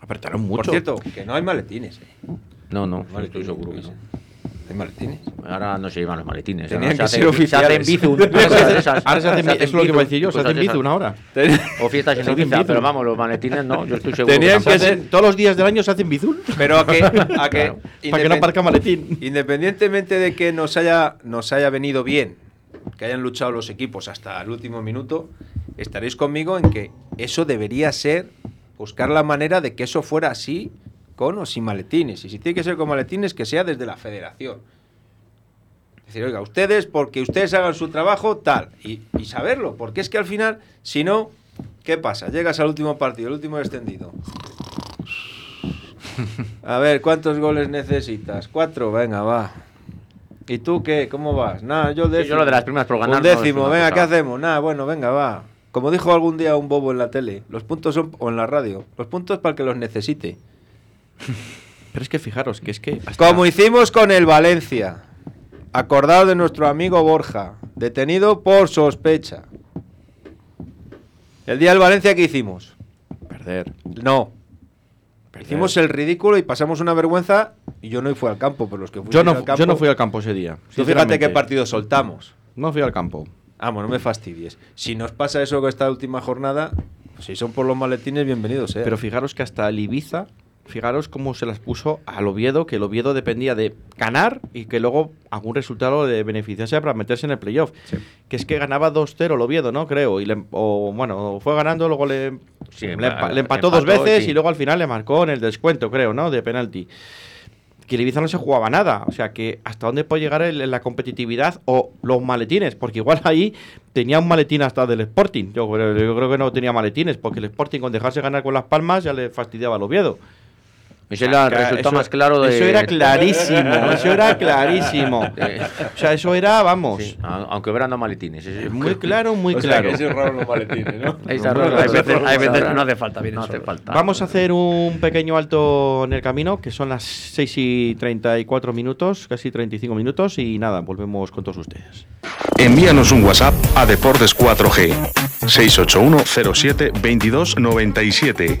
Apretaron Por mucho. cierto, que no hay maletines. eh. No, no, Maletines, estoy seguro que no. Hay maletines. Ahora no se llevan los maletines. Tenían ahora que se ser hacen- Se hacen oficiales. bizun. Ahora se ahora hacen, Se eso es lo que iba a decir yo, se hacen esas. bizun ahora. O fiestas en Ibiza, bizun. pero vamos, los maletines no, yo estoy seguro. Tenían que ser- Todos los días del año se hacen bizun. Pero a que, a que Para que no aparca maletín. independientemente de que nos haya, nos haya venido bien, que hayan luchado los equipos hasta el último minuto, estaréis conmigo en que eso debería ser buscar la manera de que eso fuera así con o sin maletines. Y si tiene que ser con maletines, que sea desde la federación. Es decir, oiga, ustedes, porque ustedes hagan su trabajo, tal. Y, y saberlo, porque es que al final, si no, ¿qué pasa? Llegas al último partido, el último extendido. A ver, ¿cuántos goles necesitas? Cuatro, venga, va. ¿Y tú qué? ¿Cómo vas? Nada, yo Sí, décimo. yo lo de las primas por ganar Un décimo, venga. ¿qué hacemos? Nada, bueno, venga, va. como dijo algún día un bobo en la tele, los puntos son, o en la radio, los puntos para el que los necesite. Pero es que fijaros, que es que... hasta- Como hicimos con el Valencia. Acordado de nuestro amigo Borja, detenido por sospecha. El día del Valencia, ¿qué hicimos? Perder. No. perder. Hicimos el ridículo y pasamos una vergüenza y yo no fui al campo, pero los que Yo no, al campo, yo no fui al campo ese día. Tú fíjate qué partido soltamos. No fui al campo. Vamos, no me fastidies. Si nos pasa eso con esta última jornada, si son por los maletines, bienvenidos, sea. Pero fijaros que hasta el Ibiza, fijaros cómo se las puso al Oviedo, que el Oviedo dependía de ganar y que luego algún resultado le beneficiase para meterse en el playoff. Que es que ganaba 2-0 el Oviedo, ¿no? Creo. Y le- o bueno, fue ganando, luego le, Sí, le, empa- empa- le empató dos veces sí. y luego al final le marcó en el descuento, creo, ¿no? De penalti. Que el Ibiza no se jugaba nada. O sea, que hasta dónde puede llegar el- la competitividad o los maletines. Porque igual ahí tenía un maletín hasta del Sporting. Yo, creo- yo creo que no tenía maletines. Porque el Sporting, con dejarse ganar con las palmas, ya le fastidiaba al Oviedo. Claro, resultado eso- más claro de. Eso era clarísimo. eso era clarísimo. O sea, eso era, vamos. Sí, aunque dado maletines. Muy claro, muy O sea, claro. que eso es raro los maletines, ¿no? Hay veces, no, hay veces no, que hace falta, viene No hace falta. Vamos a hacer un pequeño alto en el camino, que son las 6 y 34 minutos, casi 35 minutos, y nada, volvemos con todos ustedes. Envíanos un WhatsApp a Deportes 4G 681 07 22 97.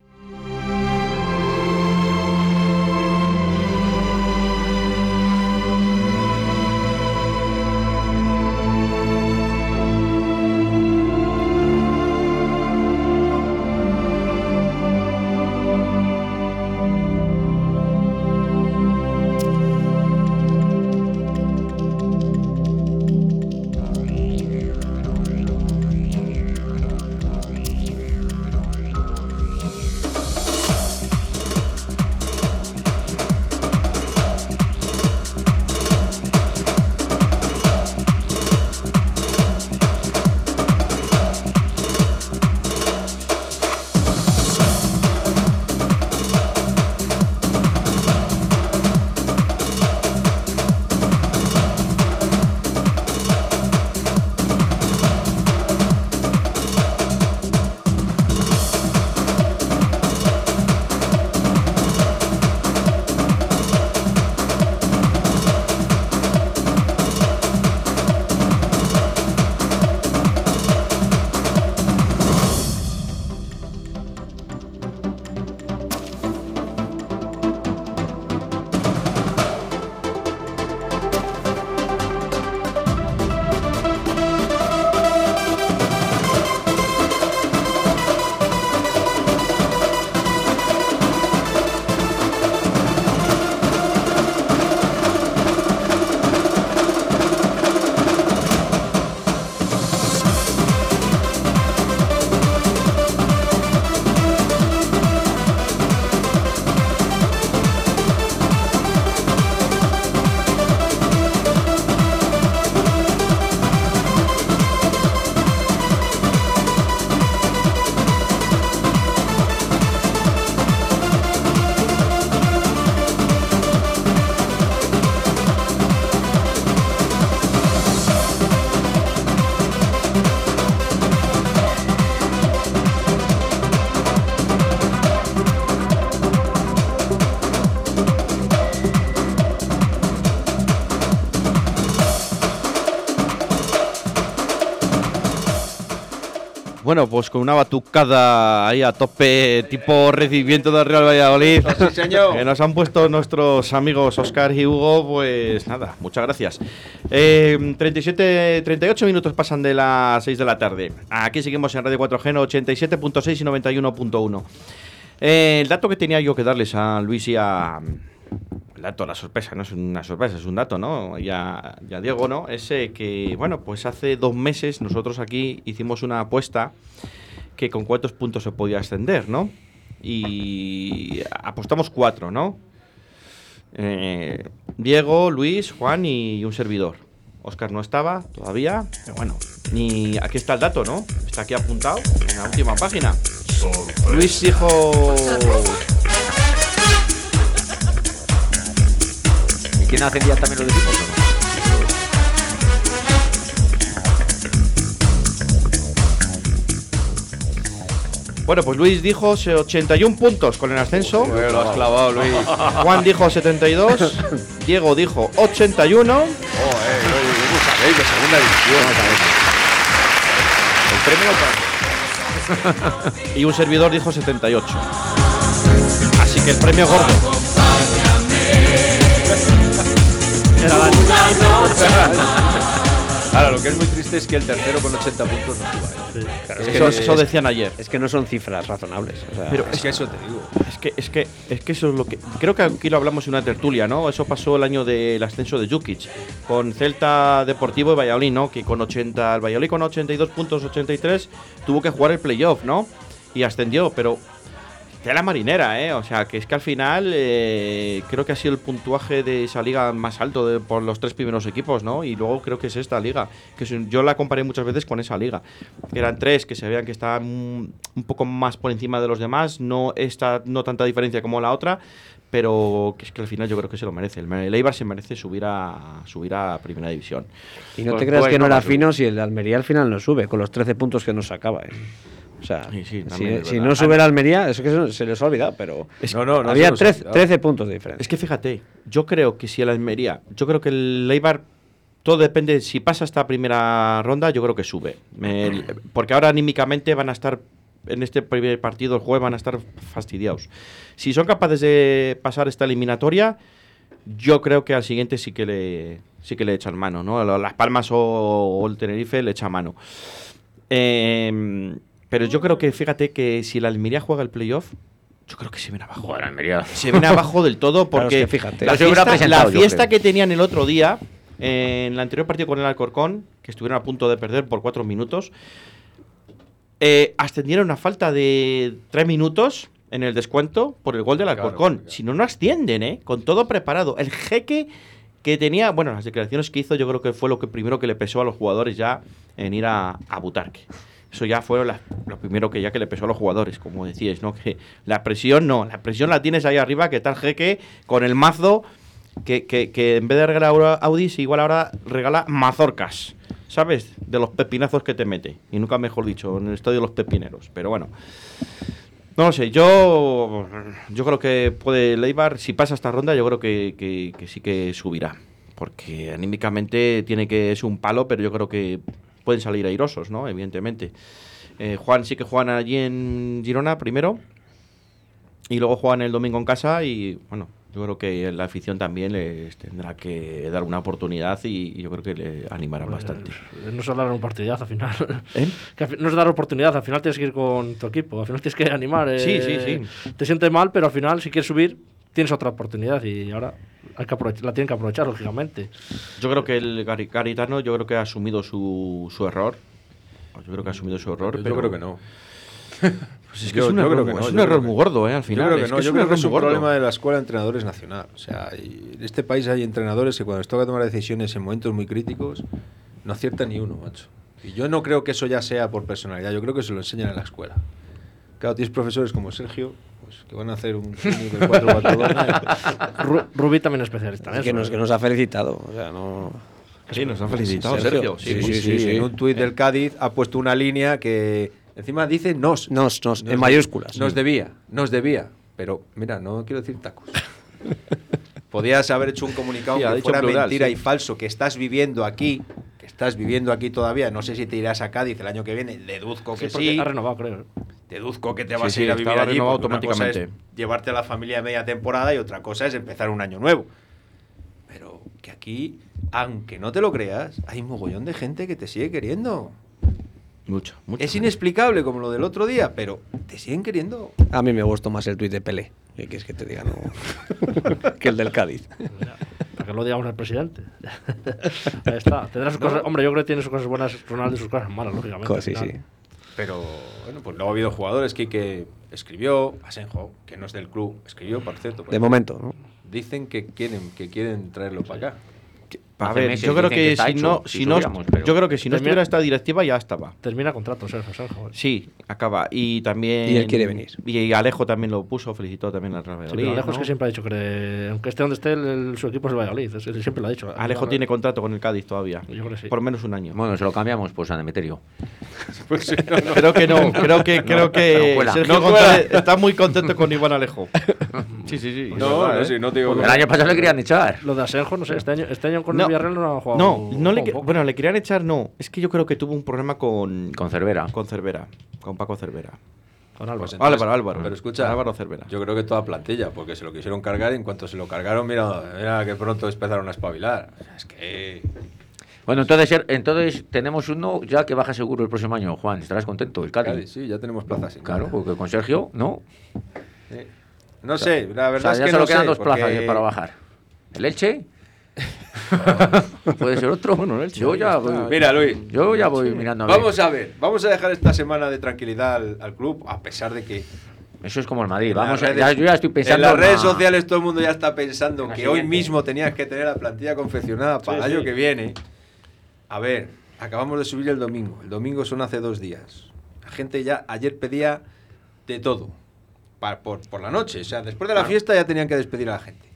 Bueno, pues con una batucada ahí a tope, tipo recibimiento del Real Valladolid. Sí, señor. Que nos han puesto nuestros amigos Oscar y Hugo, pues nada, muchas gracias. Eh, 37, 38 minutos pasan de las 6 de la tarde. Aquí seguimos en Radio 4G 87.6 y 91.1. Eh, el dato que tenía yo que darles a Luis y a. Dato, la sorpresa, no es una sorpresa, es un dato, ¿no? Y a, y a Diego, ¿no? Es eh, que, bueno, pues hace dos meses nosotros aquí hicimos una apuesta que con cuántos puntos se podía ascender, ¿no? Y apostamos cuatro, ¿no? Eh, Diego, Luis, Juan y un servidor. Oscar no estaba todavía, pero bueno, ni aquí está el dato, ¿no? Está aquí apuntado en la última página. Luis dijo. Quién hace día también lo decimos o no? Bueno, pues Luis dijo se- 81 puntos con el ascenso. lo has clavado, Luis. Juan dijo 72. Diego dijo 81. Oh, eh, sabéis de segunda división. El premio Y un servidor dijo 78. Así que el premio gordo. Ahora, lo que es muy triste es que el tercero con 80 puntos no suba. ¿eh? Claro, es Eso, no- eso decían ayer. Es que no son cifras razonables. o sea, Pero Es que eso te digo. Es que, es que, es que eso es lo que. Creo que aquí lo hablamos en una tertulia, ¿no? Eso pasó el año del ascenso de Jukic. Con Celta Deportivo y Valladolid, ¿no? Que con 80. El Valladolid con 82 puntos, 83, tuvo que jugar el playoff, ¿no? Y ascendió, pero. La marinera, ¿eh? O sea, que es que al final eh, creo que ha sido el puntuaje de esa liga más alto de- por los tres primeros equipos, ¿no? Y luego creo que es esta liga. que Yo la comparé muchas veces con esa liga. Que eran tres que se veían que estaban un un poco más por encima de los demás. No, esta, no tanta diferencia como la otra. Pero que es que al final yo creo que se lo merece. El, el Eibar se merece subir a, subir a Primera División. Y no Pues- te creas pues que no va era subir. fino si el Almería al final no sube, con los 13 puntos que nos sacaba. ¿eh? O sea, Sí, sí, si, no sube el Almería, es que se les ha olvidado, pero No, no, no. había nos ha 13, olvidado. 13 puntos de diferencia. Es que fíjate, yo creo que si el Almería, yo creo que el Eibar, todo depende, si pasa esta primera ronda, yo creo que sube. Porque ahora anímicamente van a estar, en este primer partido, el jueves, van a estar fastidiados. Si son capaces de pasar esta eliminatoria, yo creo que al siguiente sí que le, sí que le echan mano, ¿no? Las Palmas o, o el Tenerife le echan mano. Eh, pero yo creo que, fíjate, que si el Almería juega el playoff, yo creo que se viene abajo. Joder, Almería. Se viene abajo del todo Claro, porque es que fíjate. la fiesta, la fiesta que tenían el otro día, en el anterior partido con el Alcorcón, que estuvieron a punto de perder por cuatro minutos, eh, ascendieron a falta de tres minutos en el descuento por el gol del Claro, Alcorcón. claro. Si no, no ascienden, ¿eh? Con todo preparado. El jeque que tenía, bueno, las declaraciones que hizo, yo creo que fue lo que primero que le pesó a los jugadores ya en ir a, a Butarque. Eso ya fue la- lo primero que ya que le pesó a los jugadores, como decíais, ¿no? Que la presión no, la presión la tienes ahí arriba, que tal jeque con el mazo, que, que- que en vez de regalar Audis, igual ahora regala mazorcas, ¿sabes? De los pepinazos que te mete. Y nunca mejor dicho, en el estadio de los pepineros. Pero bueno. No lo sé, yo, yo creo que puede Leibar, si pasa esta ronda, yo creo que, que- que sí que subirá. Porque anímicamente tiene que es un palo, pero yo creo que pueden salir airosos, ¿no? Evidentemente. Eh, Juan sí que juegan allí en Girona primero. Y luego juegan el domingo en casa y bueno, yo creo que la afición también les tendrá que dar una oportunidad y, y yo creo que le animarán bastante. Eh, No es dar oportunidad al final. ¿Eh? Que no es dar oportunidad, al final tienes que ir con tu equipo, al final tienes que animar. eh, Sí, sí, sí. Te sientes mal, pero al final si quieres subir, tienes otra oportunidad y ahora hay que la tienen que aprovechar, lógicamente. Yo creo que el Gari- Garitano yo creo que ha asumido su, su error. Yo creo que ha asumido su error. Yo pero- creo que no. Pues es que Yo- es un yo error, no, es un yo error muy gordo, ¿eh? Al Yo final. creo que es no, que es yo un creo que error es muy un gordo. problema de la Escuela de Entrenadores Nacional. O sea, en este país hay entrenadores que cuando les toca tomar decisiones en momentos muy críticos, no aciertan ni uno, macho. Y yo no creo que eso ya sea por personalidad, yo creo que se lo enseñan en la escuela. Claro, tienes profesores como Sergio, pues, que van a hacer un técnico de 4-4-2. Ru- Rubí también es especialista en Es eso. que nos, ¿eh? que nos ha felicitado. O sea, no. Sí, nos han felicitado, Sergio, Sergio. sí, sí, sí, En un tuit del Cádiz ha puesto una línea que encima dice nos. Nos, nos, en mayúsculas. Nos debía, nos debía. Pero, mira, no quiero decir tacos. Podías haber hecho un comunicado Sí, ha que dicho fuera plural, mentira sí. y falso, que estás viviendo aquí, que estás viviendo aquí todavía, no sé si te irás a Cádiz el año que viene, deduzco Sí, que porque sí. ha renovado, creo. Deduzco que te Sí, vas sí, a ir a vivir allí. renovado porque una cosa es automáticamente. llevarte a la familia de media temporada y otra cosa es empezar un año nuevo. Pero que aquí, aunque no te lo creas, hay un mogollón de gente que te sigue queriendo. Mucho, mucho. Es inexplicable como lo del otro día, pero te siguen queriendo. A mí me gustó más el tuit de Pelé. ¿Qué quieres que te diga? No. que el del Cádiz. Que lo digamos al presidente. Ahí está. Tendrá sus cosas, hombre, yo creo que tiene sus cosas buenas Ronaldo y sus cosas malas, lógicamente. Co- sí, sí. Pero bueno, pues luego ha habido jugadores que, que escribió, Asenjo, que no es del club, escribió, por cierto. De momento, ¿no? Dicen que quieren, que quieren traerlo para acá. A ver, meses yo creo que, si hecho, no, si si no, supiéramos, pero- yo creo que si no estuviera esta directiva ya estaba. Termina contrato, Sergio, Sergio. Sí, acaba. Y también. Y él quiere venir. Y Alejo también lo puso, felicitó también al Real Sí, Valladolid. pero Alejo es que siempre ha dicho que, aunque esté donde esté, el- el- su equipo es el Valladolid. es- él siempre lo ha dicho. Alejo tiene contrato con el Cádiz todavía. Yo creo que sí. Por menos un año. Bueno, se lo cambiamos por San Emeterio. Pues Creo que no, creo que, creo que no cuela. Sergio No González está muy contento con Iván Alejo. Sí, sí, sí. No, no, ¿eh? sí, no te digo El año pasado le querían echar. Lo de Asenjo, no sé, este año, este año con No, Villarreal no ha jugado. No, no le, que- bueno, le querían echar, no. Es que yo creo que tuvo un problema con, Con Cervera. con Cervera, con Paco Cervera. Con Álvaro. Pues entonces- Álvaro, Álvaro. Pero escucha, Álvaro Cervera. yo creo que toda plantilla, porque se lo quisieron cargar y en cuanto se lo cargaron, mira, mira que pronto empezaron a espabilar. Es que Bueno, entonces, entonces tenemos uno ya que baja seguro el próximo año. Juan, ¿estarás contento? El Cádiz. Cádiz, sí, ya tenemos plazas. Claro, porque con Sergio, no. Sí. No sé, la O verdad sea, ya es que solo no quedan sé, dos plazas porque- para bajar. ¿El Elche? ¿Puede ser otro? Bueno, el Elche, Yo ya voy, Mira, Luis, yo ya voy mirando a ver. vamos a ver, vamos a dejar esta semana de tranquilidad al, al club, a pesar de que Eso es como el Madrid. Vamos ya, yo ya estoy pensando en las redes sociales todo el mundo ya está pensando que hoy mismo tenías que tener la plantilla confeccionada para el año sí. que viene. A ver, acabamos de subir el domingo. El domingo son hace dos días. La gente ya ayer pedía de todo por, por la noche. O sea, después de la fiesta ya tenían que despedir a la gente.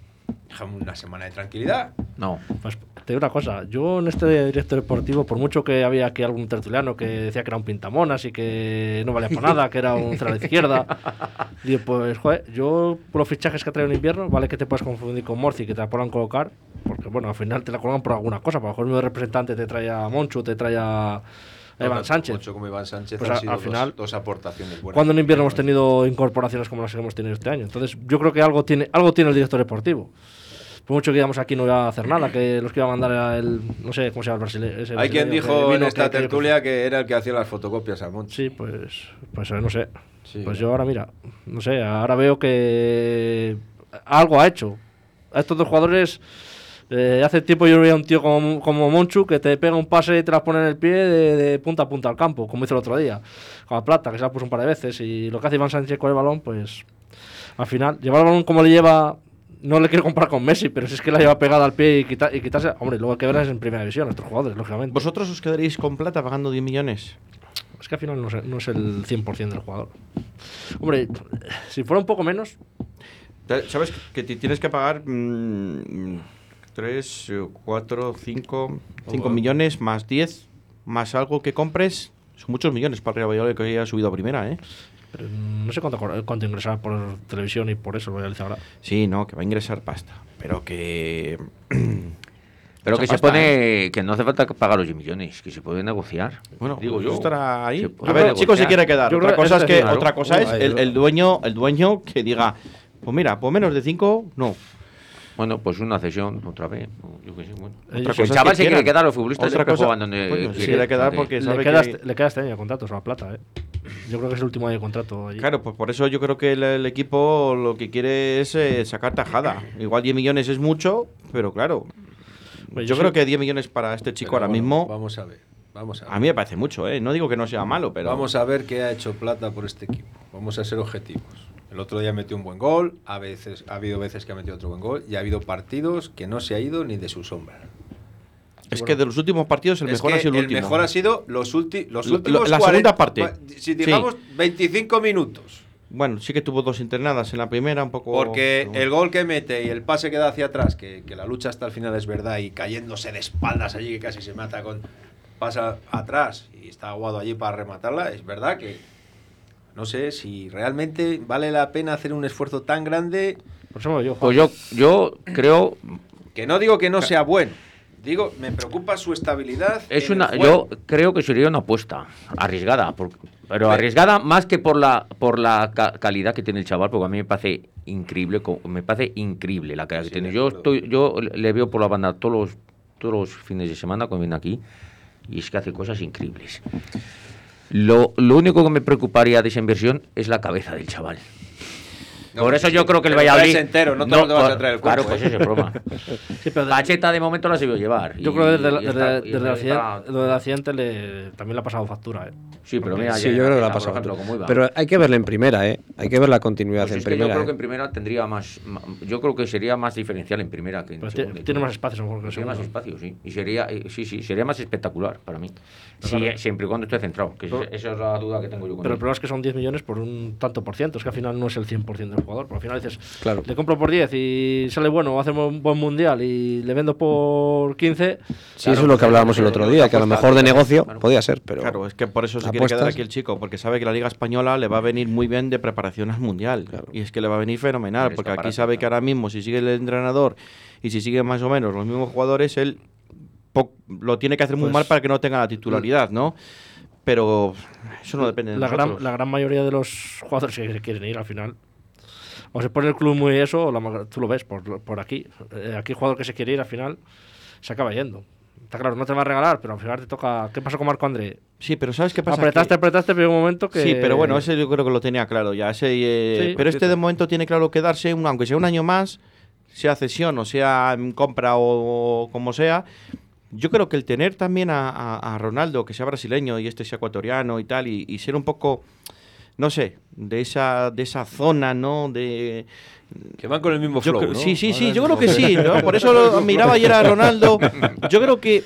Dejamos una semana de tranquilidad. No. Pues te digo una cosa, yo en este directo deportivo, por mucho que había aquí algún tertuliano que decía que era un pintamonas y que no valía para nada, que era un cero a la izquierda, digo, pues joder, yo por los fichajes que ha traído en invierno, vale que te puedes confundir con Morci, que te la puedan colocar, porque bueno, al final te la colocan por alguna cosa, para lo mejor el representante te trae a Monchu, te trae a Evan Tanto Sánchez. Moncho como Iván Sánchez Pues han a- sido al dos- final, dos, aportaciones buenas. Cuando en invierno hemos tenido incorporaciones como las que hemos tenido este año. Entonces, yo creo que algo tiene, algo tiene el director deportivo. Por mucho que digamos aquí no iba a hacer nada, que los que iba a mandar era el. No sé cómo se llama el brasileño. Hay quien dijo en esta tertulia que era el que hacía las fotocopias a Moncho. Sí, pues. Pues no sé. Sí. Pues yo ahora, mira. No sé, ahora veo que. Algo ha hecho. A estos dos jugadores. Eh, hace tiempo yo veía un tío como, como Monchu que te pega un pase y te la pone en el pie de, de punta a punta al campo, como hizo el otro día. Con la plata, que se la puso un par de veces. Y lo que hace Iván Sánchez con el balón, pues. Al final, llevar el balón como le lleva. No le quiero comparar con Messi, pero si es que la lleva pegada al pie y, quita- y quitarse. Hombre, luego que ver es en primera división, nuestros jugadores, lógicamente. ¿Vosotros os quedaréis con plata pagando 10 millones? Es que al final no es, no es el 100% del jugador. Hombre, si fuera un poco menos, ¿Sabes que tienes que pagar 3, 4, 5, 5 millones más 10, más algo que compres? Son muchos millones para el Real Valladolid que hoy ha subido a primera, ¿eh? pero no sé cuánto, cuánto ingresar por televisión y por eso lo realiza ahora. Sí, no, que va a ingresar pasta. Pero que. Pero Mucha que se pone que no hace falta que pagar los 10 millones, que se puede negociar. Bueno, digo yo. estará ahí. A ver, el chico se quiere quedar. Yo Otra cosa es que es claro. otra cosa es Ahí, el, el dueño, el dueño que diga, pues mira, pues menos de 5, no. Bueno, pues una cesión otra vez. Yo qué sé, bueno. Otra el chaval que se quiere quedar, los futbolistas Otra cosa- juegan donde coño, quiere quedar porque Le sabe queda, que- este, le queda este año de contrato, es una plata, ¿eh? Yo creo que es el último año de contrato allí. Claro, pues por eso yo creo que el, el equipo lo que quiere es eh, sacar tajada. Igual 10 millones es mucho, pero claro. Pues yo creo que 10 millones para este chico Pero ahora bueno, mismo, Vamos a ver. Vamos a ver. a mí me parece mucho, ¿eh? No digo que no sea malo, pero. Vamos a ver qué ha hecho Plata por este equipo. Vamos a ser objetivos. El otro día metió un buen gol, a veces ha habido veces que ha metido otro buen gol y ha habido partidos que no se ha ido ni de su sombra. Es que de los últimos partidos el mejor ha sido el, último. mejor ha sido los, ulti- los Lo- lo- últimos la 40 segunda parte. Si Sí. digamos 25 minutos. Bueno, sí que tuvo dos internadas en la primera, un poco. Porque el gol que mete y el pase que da hacia atrás, que, que la lucha hasta el final es verdad, y cayéndose de espaldas allí, que casi se mata con. pasa atrás y está aguado allí para rematarla, es verdad que. No sé si realmente vale la pena hacer un esfuerzo tan grande. Por eso digo, Pues yo, yo creo Que no digo que no sea bueno. Digo, me preocupa su estabilidad. Es una, yo creo que sería una apuesta arriesgada, por- pero arriesgada más que por la por la ca- calidad que tiene el chaval, porque a mí me parece increíble, me parece increíble la calidad Sí, que tiene. Yo estoy, yo le veo por la banda todos los todos los fines de semana cuando viene aquí y es que hace cosas increíbles. Lo, lo único que me preocuparía de esa inversión es la cabeza del chaval. No, por eso yo creo que el Valladolid. entero, no te lo te vas a traer el Claro, pues ¿eh? ese es el problema. Sí, pero de- Pacheta de momento la se vio llevar. yo y- creo que desde, la- y desde, y desde el está- accidente, lo del accidente le, también le ha pasado factura. ¿eh? Sí, pero mira, Sí, yo creo que la ya, ha pasado. ejemplo, como iba. Pero hay que verla en primera, ¿eh? Hay que ver la continuidad Pues en es que primera. yo creo ¿eh? que en primera tendría más, Yo creo que sería más diferencial en primera que en Pero segunda. tiene, tiene más espacio, mejor que Sería más segunda. espacio, sí. Y sería, eh, sí, sí, sería más espectacular para mí. Sí, claro. siempre y cuando esté centrado. Que Pero- esa- es la duda que tengo yo con Pero el problema es que son 10 millones por un tanto por ciento. Es que al final no es el 100% del jugador. Pero al final dices, Claro. le compro por 10 y sale bueno, hace un buen mundial y le vendo por 15. Sí, eso es lo que hablábamos el otro día, que a lo mejor de negocio podía ser, pero Claro, es que por eso se quiere quedar apuestas- aquí el chico, porque sabe que la Liga Española le va a venir muy bien de preparación al Mundial. Y es que le va a venir fenomenal, porque aquí sabe que ahora mismo, si sigue el entrenador y si siguen más o menos los mismos jugadores, él lo tiene que hacer muy Pues- mal para que no tenga la titularidad, ¿no? Pero eso no depende de La gran, la gran mayoría de los jugadores que quieren ir al final. O se pone el club muy eso, o la tú lo ves por, por aquí. Eh, aquí el jugador que se quiere ir al final se acaba yendo. Está claro, no te va a regalar, pero al final te toca. ¿Qué pasó con Marco André? Sí, pero ¿sabes qué pasa? Apretaste, Que- apretaste, pero un momento que. Sí, pero bueno, ese yo creo que lo tenía claro ya. Ese, eh, Sí, pero este sí. de momento tiene claro quedarse, un- aunque sea un año más, sea cesión o sea compra o, como sea. Yo creo que el tener también a, a- a Ronaldo, que sea brasileño y este sea ecuatoriano y tal, y, y ser un poco, no sé, de esa, de esa zona, ¿no? De, Que van con el mismo yo flow. Sí, sí, sí, yo creo que sí, ¿no? Por eso lo miraba ayer a Ronaldo. Yo creo que,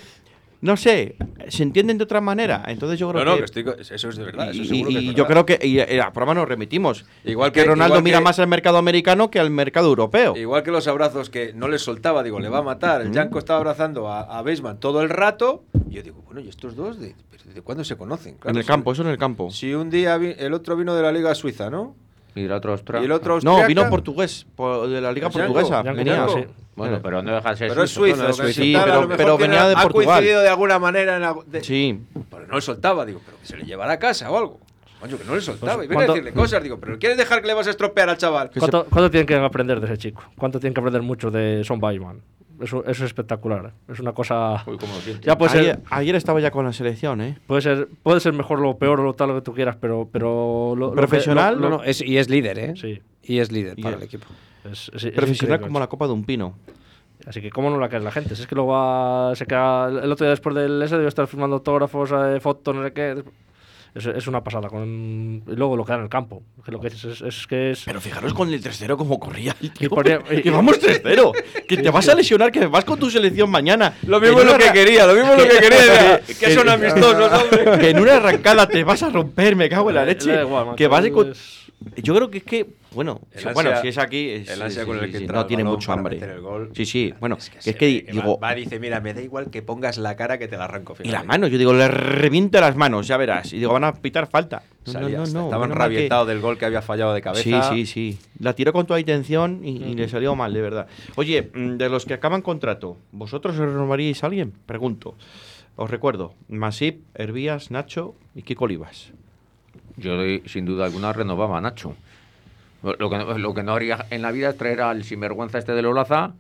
no sé, se entienden de otra manera. Entonces yo creo No, no, que... que estoy eso es de verdad. Eso Y, seguro que es y verdad. yo creo que y, eh, a prueba nos remitimos. Igual que, que- Ronaldo igual mira que- más al mercado americano que al mercado europeo. Igual que los abrazos que no les soltaba, digo, le va a matar. El Janko estaba abrazando a, a Baseman todo el rato. Y yo digo, bueno, ¿y estos dos de, pero ¿de cuándo se conocen? Claro, en el si- campo, eso en el campo. Si un día vi- el otro vino de la Liga Suiza, ¿no? Y el otro Austria. Y el otro No, vino portugués, por- de la liga portuguesa. Janko, venía. Sí. Bueno, pero no deja de ser Pero es suizo. no, es que suizo. Sí, pero- venía de ha Portugal. coincidido de alguna manera en la- de- Sí. Pero no le soltaba, digo, pero que se le llevara a casa o algo. Coño, que no le soltaba. Pues, y viene a ¿cuánto- decirle cosas, digo, pero ¿quieres dejar que le vas a estropear al chaval? ¿Cuánto, cuánto tienen que aprender de ese chico? ¿Cuánto tienen que aprender mucho de Son Baiman? Eso, eso es espectacular. ¿eh? Es una cosa. Uy, siente. Ya puede ayer, ser, ayer estaba ya con la selección, ¿eh? puede ser, puede ser mejor lo peor o lo tal lo que tú quieras, pero, pero lo, lo que- Profesional, lo- No, no, es, y es líder, ¿eh? Sí. Y es líder Y para es- el equipo. Es, es- es Profesional como la copa de un pino. Así que, ¿cómo no la cae la gente? Si es que luego va- se queda. El otro día después del ese, debe estar firmando autógrafos, eh, fotos, no sé qué. Es, es una pasada. Con, y luego lo que da en el campo. Que lo que dices es, es que es. Pero fijaros con el 3-0 como corría el tío. Y ponía- y- que vamos 3-0. que te vas a lesionar, que vas con tu selección mañana. Lo mismo es lo que quería, lo mismo es lo que quería. Que, que son amistosos, hombre. que en una arrancada te vas a romper, me cago en la Le- leche. igual, que vas con- es- Yo creo que es que, bueno, El si- ansia- bueno, si es aquí, es- el ansia sí, con el sí, que sí, entra no el tiene mucho hambre. gol. Sí, sí, bueno, Es que que se es que, ve que digo, va, va, dice, mira, me da igual que pongas la cara que te la arranco. y las manos, yo digo, le revienta las manos, ya verás. Y digo, van a pitar falta. No, no, Salía no, estaban que- del gol que había fallado de cabeza. Sí, sí, sí. La tiró con toda intención y, y le salió mal, de verdad. Oye, mm, de los que acaban contrato, ¿vosotros os renovaríais a alguien? Pregunto. Os recuerdo, Masip, Hervías, Nacho y Kiko Olivas. Yo sin duda alguna renovaba a Nacho. Lo que, no- lo que no haría en la vida es traer al sinvergüenza este de Olaza.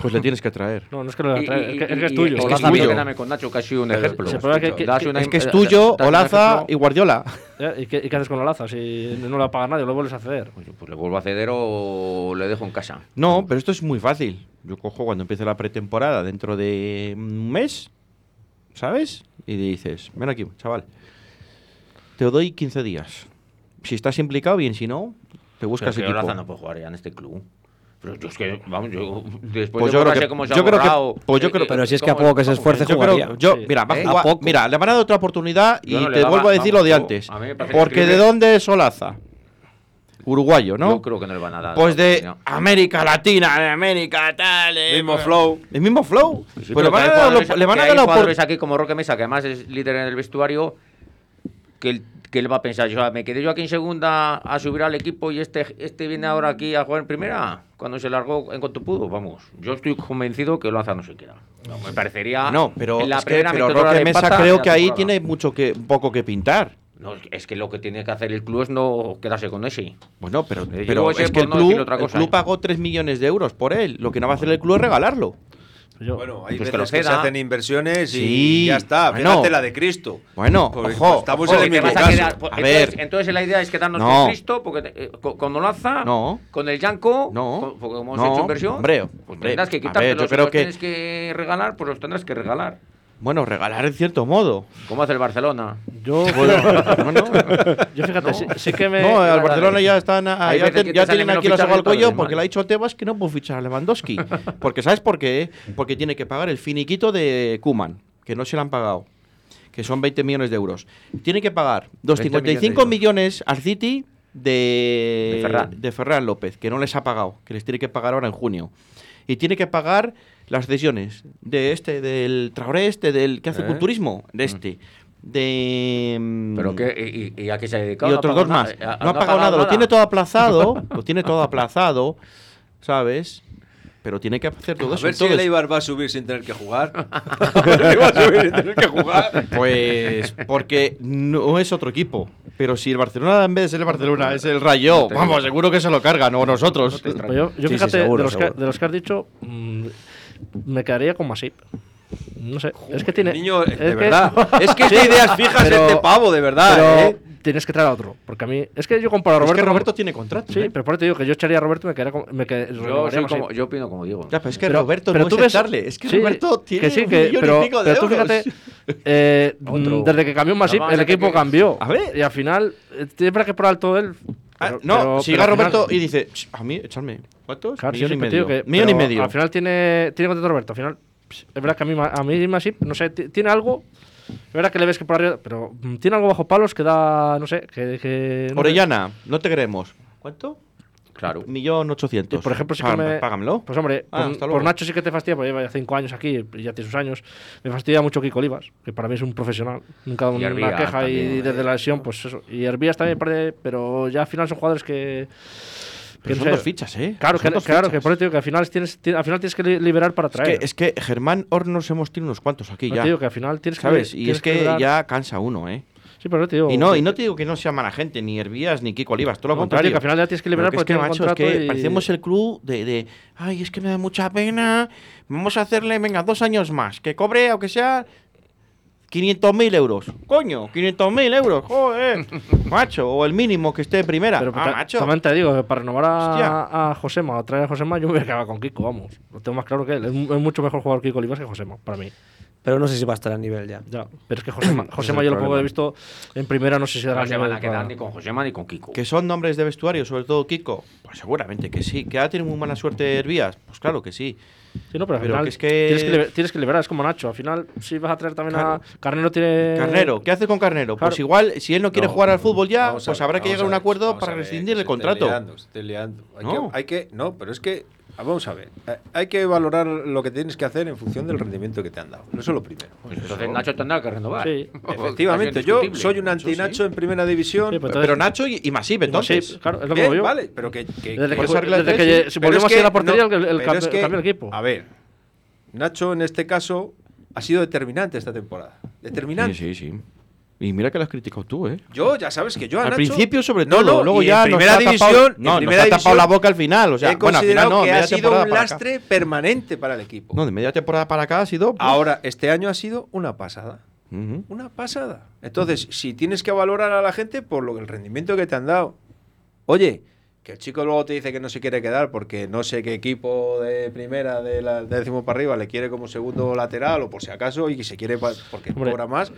Pues le tienes que traer. No, no es que lo y- trae, es, y- que, es que es tuyo. y- Olaza y- tuyo. quédame con Nacho, que ha sido un ejemplo. se puede que- que- Das que- una- Es que es tuyo, Olaza y Guardiola. ¿Y, qué, ¿Y qué haces con la laza? Si no la paga nadie, lo vuelves a ceder. Pues, pues le vuelvo a ceder o le dejo en casa. No, pero esto es muy fácil. Yo cojo cuando empiece la pretemporada dentro de un mes, ¿sabes? Y dices, ven aquí, chaval. Te doy 15 días. Si estás implicado, bien. Si no, te buscas Pero es que equipo. Olaza no puede jugar ya en este club. Pero yo es que, vamos, yo después Pues de yo creo que- cómo se ha yo creo que- pues yo creo- Pero si es que a ¿cómo- poco que se esfuerce, Yo jugaría. creo, yo, Sí. mira, va a ¿Eh? jugar- A poco. mira, le van a dar otra oportunidad y no te daba- vuelvo a decir lo de antes. Porque de dónde es Olaza? Uruguayo, ¿no? Yo creo que no le van a dar. Pues de oportunidad. América Latina, de América tal. eh, Mismo pues- flow. El mismo flow. Sí, le pero van a dar le van a que dar la jugadores opor- aquí como Roque Mesa, que además es líder en el vestuario, que, el- ¿qué le va a pensar? Yo, me quedé yo aquí en segunda a subir al equipo y este, este viene ahora aquí a jugar en primera, cuando se largó en cuanto pudo, vamos. Yo estoy convencido que lo hace no se queda. No, me parecería. No, pero, en la es que, primera pero metedora Roque de Mesa pata creo que ahí tiene mucho que, poco que pintar. No, es que lo que tiene que hacer el club es no quedarse con ese. Bueno, pero, Eh, pero es que el no club, el club pagó 3 millones de euros por él. Lo que no va a hacer el club es regalarlo. Yo- Bueno, hay Pues que veces lo que, se hacen inversiones y Sí, ya está. bueno. Fíjate la de Cristo. Bueno, Pues, ojo, estamos ojo, en el ¿Qué te mismo a caso. quedar? Pues, A entonces, ver. entonces la idea es quedarnos No. con Cristo, porque eh, con, con Olaza, No. con el Yanco, No. con- porque como hemos No, hecho inversión, hombre, pues hombre, tendrás que a ver, yo creo los que- tienes que regalar, pues los tendrás que regalar. Bueno, regalar en cierto modo. Como hace el Barcelona. Yo, Bueno, yo fíjate, sí, sí que me. no, al Barcelona ya están a- Hay ya, te- tienen aquí la soga al cuello porque le ha dicho Tebas que no puede fichar a Lewandowski. porque ¿sabes por qué? Porque tiene que pagar el finiquito de Kuman, que no se le han pagado, que son 20 millones de euros. Tiene que pagar 255 millones millones al City de, De Ferran. de Ferran López, que no les ha pagado, que les tiene que pagar ahora en junio. Y tiene que pagar las cesiones de este, del Traoré este, del que hace ¿Eh? culturismo, de este. De. mm, ¿Pero qué? ¿Y, y a qué se ha dedicado? y No otros dos más. nada. No ha pagado nada, lo tiene todo aplazado, lo tiene todo aplazado, ¿sabes? Pero tiene que hacer todo A eso. ver si el Eibar va a subir sin tener que jugar. A ver si va a subir sin tener que jugar. Pues porque no es otro equipo. Pero si el Barcelona en vez de ser el Barcelona es el Rayo, vamos, seguro que se lo cargan, o nosotros. Yo, yo Sí, sí, fíjate, seguro, de, los que, seguro. de los que has dicho, mm, me quedaría con Masip. No sé, es que tiene. Niño, es de que- verdad. Es que Sí, de ideas fijas pero- este pavo, de verdad. Pero ¿eh? Tienes que traer a otro. Porque a mí. Es que yo comparo a Es Roberto. que con- Roberto tiene contrato. Sí, ¿eh? pero por eso te digo que yo echaría a Roberto y me quedaría con. Me qued- Yo, soy como, yo opino como digo. Ya, pero es que Pero- Roberto pero no tú es ves- es que sí, Roberto tiene que sí, un que, millón pero, y pico de pero tú euros. fíjate, eh, mm, desde que cambió Masip, No, el que- equipo que- cambió. A ver. Y al final, eh, siempre que por alto él. Ah, pero- no, pero- si pero llega final- Roberto y dice, "Ch, a mí, echarme. ¿Cuántos? Claro, millón sí, y medio. que- millón y medio. Al final tiene, tiene contrato Roberto. Al final, es verdad que a mí, a mí Masip, no sé, ti- tiene algo. Es verdad que le ves que por arriba. Pero mm, tiene algo bajo palos que da. No sé. Que, que no. Orellana, no te queremos. ¿Cuánto? Claro. Millón ochocientos. Por ejemplo, sí que me- Págamelo. Pues hombre, Ah, por. Nacho sí que te fastidia, porque lleva ya cinco años aquí y ya tiene sus años. Me fastidia mucho Kiko Olivas, que para mí es un profesional. Nunca ha dado Y una queja y desde la lesión, pues eso. Y Hervías también, parece, pero ya al final son jugadores que. Que Pero no son dos fichas, ¿eh? Claro, que, claro que por eso digo que al final tienes, ti- al final tienes que li- liberar para Es traer. que, es que Germán Hornos hemos tenido unos cuantos aquí No ya. te digo que al final tienes que ¿Sabes? Y tienes es que ya cansa uno, ¿eh? Sí, pero te digo. Y no, y no te digo que no sea mala gente, ni Hervías, ni Kiko Olivas, todo lo No, contrario. que al final ya tienes que liberar Pero porque es que, macho, es que y- parecemos el club de, de, ay, es que me da mucha pena, vamos a hacerle, venga, dos años más, que cobre, aunque sea 500.000 euros. Coño, 500.000 euros, joder, macho, o el mínimo que esté en primera. Pero ah, macho. también te digo, para renovar a, a Josema, a traer a Josema, yo me voy a quedar con Kiko, vamos. Lo tengo más claro que él. Es mucho mejor jugador Kiko Olivas que Josema, para mí. Pero no sé si va a estar a nivel ya. Ya, pero es que Josema, Josema yo lo poco he visto en primera, no sé si dará No se van a quedar para- ni con Josema ni con Kiko. Que son nombres de vestuario, sobre todo Kiko. Pues seguramente que sí. ¿Que ha tenido muy mala suerte Hervías? Pues claro que sí. Sí, no, pero al Pero final que es que- Tienes, que liber- tienes que liberar, es como Nacho. Al final, si vas a traer también Claro. a. Carnero tiene. Carnero, ¿qué hace con Carnero? Pues igual, si él no quiere No, jugar al fútbol ya, pues ver, habrá que llegar a un acuerdo para rescindir el contrato. liando, liando. Hay, No. que, hay que. No, pero es que. Ah, Vamos a ver. eh, Hay que valorar lo que tienes que hacer en función del rendimiento que te han dado. Eso es lo primero. Pues entonces Nacho tendrá que renovar. Sí. Efectivamente, yo soy un anti-Nacho en primera división. Sí, pero Nacho y, y Masip, Sí, entonces. claro, es lo que Bien, yo. vale, pero que. que- Desde que- desde que si volvemos es a la portería, no, el, el, cambio, es que, el equipo. A ver, Nacho en este caso ha sido determinante esta temporada. Determinante. Sí, sí, sí. Y mira que lo has criticado tú, ¿eh? Yo, ya sabes que yo a Al Nacho- principio, sobre No, todo. no, luego y ya en nos primera ha división, tapado, en no, nos primera ha tapado división la boca al final. O sea, he bueno, al considerado final no, que ha sido un acá. lastre permanente para el equipo. No, de media temporada para acá ha sido. Ahora, este año ha sido una pasada. Una pasada. Entonces, si tienes que valorar a la gente por lo el rendimiento que te han dado. Oye, que el chico luego te dice que no se quiere quedar porque no sé qué equipo de primera de la décimo para arriba le quiere como segundo lateral o por si acaso y que se quiere porque Hombre. cobra más.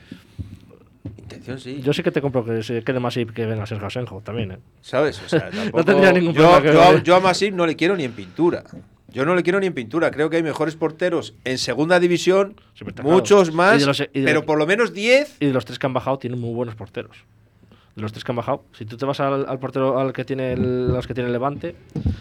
Sí. Yo sí que te compro que se quede y que venga Sergio Asenjo también, ¿eh? ¿Sabes? O sea, tampoco- tendría ningún yo, problema que yo, vaya. yo a Masip no le quiero ni en pintura. Yo no le quiero ni en pintura. Creo que hay mejores porteros en segunda división, Sí, muchos claro. más, los- pero por lo menos 10. Y de los tres que han bajado, tienen muy buenos porteros. De los tres que han bajado. Si tú te vas al, al portero al que tiene el, los que tiene el Levante,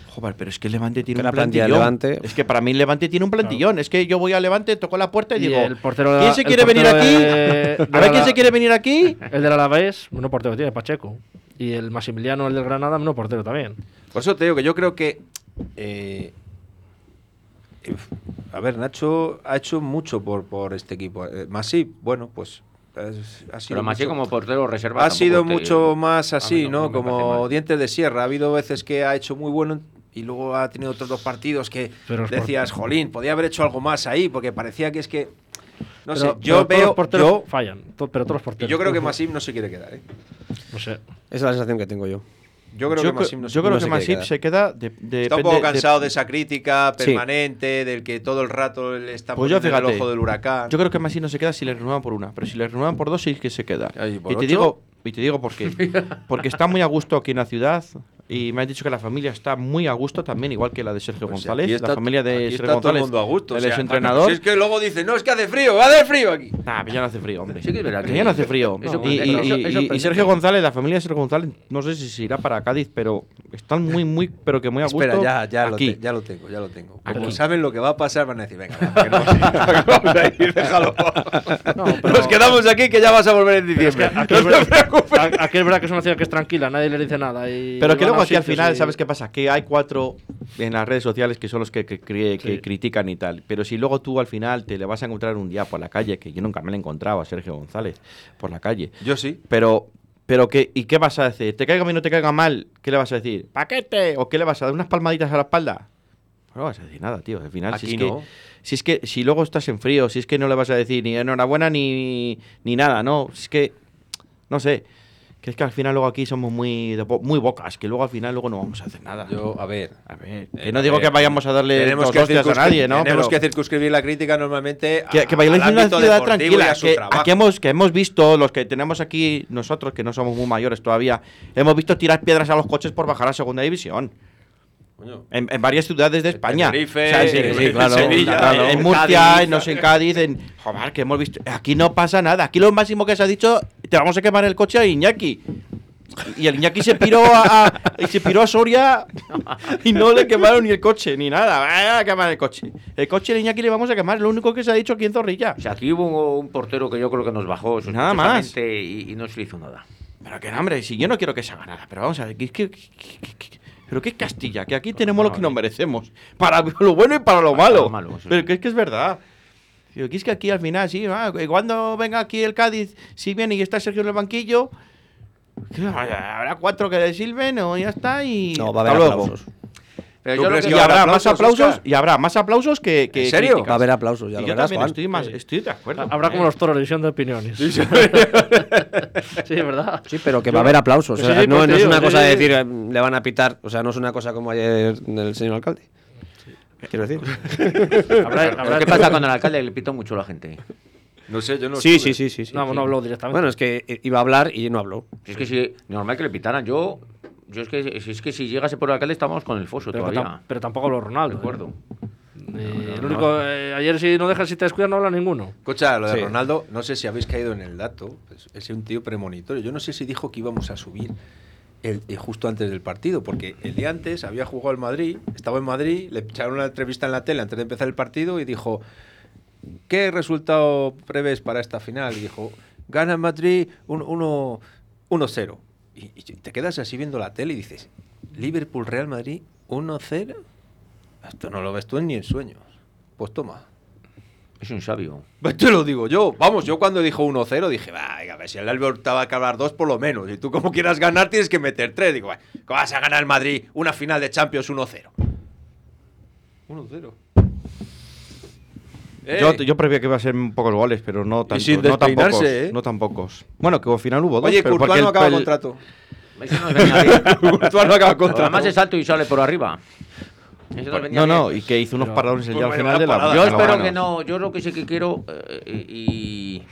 Joder, pero es que el Levante tiene un plantillón. Levante- Es que para mí el Levante tiene un plantillón. Es que yo voy al Levante, toco la puerta y, Y digo, el portero ¿quién se el quiere venir aquí? de- de a ver quién la- se quiere venir aquí. el del Alavés, menos portero que tiene, Pacheco. Y el Maximiliano, el del Granada, menos portero también. Por eso te digo que yo creo que. eh, eh, a ver, Nacho ha hecho mucho por, por este equipo. Eh, Masip, bueno, pues. Ha sido Pero más mucho- como portero reserva. ha sido te- mucho más a así, ¿no? parece Como dientes de sierra. Ha habido veces que ha hecho muy bueno y luego ha tenido otros dos partidos que Pero es por- decías, jolín, podía haber hecho algo más ahí, porque parecía que es que. No Pero- sé, pero yo todos los veo. porteros Yo, fallan, to- pero todos los porteros. yo creo que Masip no se quiere quedar, ¿eh? No sé. Esa es la sensación que tengo yo. Yo creo yo que Masip no yo se creo no que se quiere Masip quedar. se queda de, de- Está un poco cansado de, esa crítica Sí. permanente, del que todo el rato le está Pues yo poniendo en el ojo del huracán. Yo creo que Masip no se queda si le renuevan por una, pero si le renuevan por dos sí que se queda. Ay, ¿por y te digo, y te digo por qué. Porque está muy a gusto aquí en la ciudad y me han dicho que la familia está muy a gusto también, igual que la de Sergio Pues González, aquí está- la familia de aquí Sergio está todo el González, mundo a gusto. el o sea, exentrenador. Si es que luego dice, no, es que hace frío, hace frío aquí. Nah, pero ya no hace frío, hombre. Sí que es verdad que- ya no hace frío. Eso- y, y- eso- y- eso y-. Sergio González, la familia de Sergio González, no sé si se irá para Cádiz, pero están muy, muy, pero que muy a gusto. Espera, ya, ya, lo aquí. te- ya lo tengo, ya lo tengo. Como Aquí. saben lo que va a pasar, van a decir, venga, va, que no vamos a ir, que a déjalo. pero- Nos quedamos aquí que ya vas a volver en diciembre. Aquí no es, te verdad, preocupes. a- aquí es verdad que es una ciudad que es tranquila, nadie le dice nada. Y Pero que luego aquí al final, y- ¿sabes qué pasa? Que hay cuatro en las redes sociales que son los que, que que Sí. critican y tal. Pero si luego tú al final te le vas a encontrar un día por la calle, que yo nunca me lo he encontrado a Sergio González por la calle. Yo sí. Pero, pero ¿qué, ¿y qué vas a decir? ¿Te caiga bien o te caiga mal? ¿Qué le vas a decir? ¿Paquete? ¿O qué le vas a dar? ¿Unas palmaditas a la espalda? No vas a decir nada, tío. Al final, si es, que, si es que si luego estás en frío, si es que no le vas a decir ni enhorabuena ni, ni nada, no. Si es que, no sé. Que es que al final luego aquí somos muy, bo- muy bocas, que luego al final luego no vamos a hacer nada. Yo, a ver. A ver, Eh, que no a digo que vayamos a darle Tenemos dos que, hostias a nadie, ¿no? tenemos Pero que circunscribir la crítica normalmente a, que, que al es una ciudad tranquila. a Que aquí hemos, que hemos visto, los que tenemos aquí nosotros, que no somos muy mayores todavía, hemos visto tirar piedras a los coches por bajar a segunda división. En, en varias ciudades de España. Tenerife, O sea, sí, en sí, claro, Sevilla, claro, en en Murcia, Cádiz. en no sé, en Cádiz, en. Joder, que hemos visto. Aquí no pasa nada. Aquí lo máximo que se ha dicho, te vamos a quemar el coche a Iñaki. Y el Iñaki se piró a, a- y se piró a Soria y no le quemaron ni el coche, ni nada. Va a quemar el coche. El coche de Iñaki le vamos a quemar, es lo único que se ha dicho aquí en Zorrilla. O sea, aquí hubo un portero que yo creo que nos bajó Nada más. Y, y no se le hizo nada. Pero que no, hombre, si yo no quiero que se haga nada, pero vamos a ver, que- que- que- pero qué Castilla, que aquí tenemos lo que nos merecemos, para lo bueno y para lo malo. lo malo, eso pero que es que es verdad. Digo, que es que aquí al final, sí, ah, cuando venga aquí el Cádiz, si viene y está Sergio en el banquillo, habrá cuatro que le silben o ya está y No, va a haber aplausos. Pero ¿Tú yo lo crees que Y va a haber habrá más aplausos, y habrá más aplausos que, que ¿En serio? críticas. Va a haber aplausos, ya Y lo yo verás, también Juan. estoy, más, estoy de acuerdo. Habrá como los toros división de opiniones. sí, es verdad. Sí, pero que va a haber aplausos. Sí, o sea, sí, no, pues no es una sí, cosa sí, de sí. decir, eh, le van a pitar. O sea, no es una cosa como ayer del señor alcalde. Quiero decir. Habrá- Pero habrá- ¿Qué pasa cuando el alcalde le pitó mucho a la gente? No sé, yo no Sí, sí, sí, sí, sí. No, sí. no habló directamente. Bueno, es que iba a hablar y no habló. Es que si normal que le pitaran, yo, yo es que si es que si llegase por el alcalde estábamos con el foso pero, todavía. tam- pero tampoco habló Ronaldo. De acuerdo. Eh, el único, eh, ayer si no dejas si te descuidas no habla ninguno. Escucha, lo de Sí. Ronaldo, no sé si habéis caído en el dato, pues, es un tío premonitorio. Yo no sé si dijo que íbamos a subir el, eh, justo antes del partido, porque el día antes había jugado el Madrid, estaba en Madrid, le echaron una entrevista en la tele antes de empezar el partido y dijo, ¿qué resultado prevés para esta final? Y dijo, gana el Madrid 1-0. Y, y te quedas así viendo la tele y dices, Liverpool-Real Madrid 1-0. Esto no lo ves tú ni en sueños. Pues toma. Es un sabio. Pues Te lo digo yo. Vamos, yo cuando dijo 1-0 dije, va, a ver si el Albert te va a acabar dos por lo menos. Y tú como quieras ganar tienes que meter tres. Digo, "Va, ¿cómo vas a ganar el Madrid una final de Champions 1-0? 1-0. Eh, Yo, yo prevía que iba a ser pocos goles, pero no tantos. sin no tan pocos, ¿eh? no tan pocos. Bueno, que al final hubo dos. Oye, pero Courtois no acaba el- contrato. Courtois no acaba contrato. Además es alto y sale por arriba. Ese nos venía No, no, bien. y que hizo unos Pero- paradones el Pues día al vaya final de la. Yo espero que no. Yo lo que sí que quiero eh, y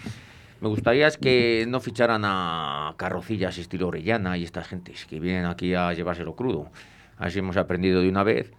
me gustaría es que no ficharan a carrocillas estilo Orellana y estas gentes que vienen aquí a llevárselo crudo. Así hemos aprendido de una vez.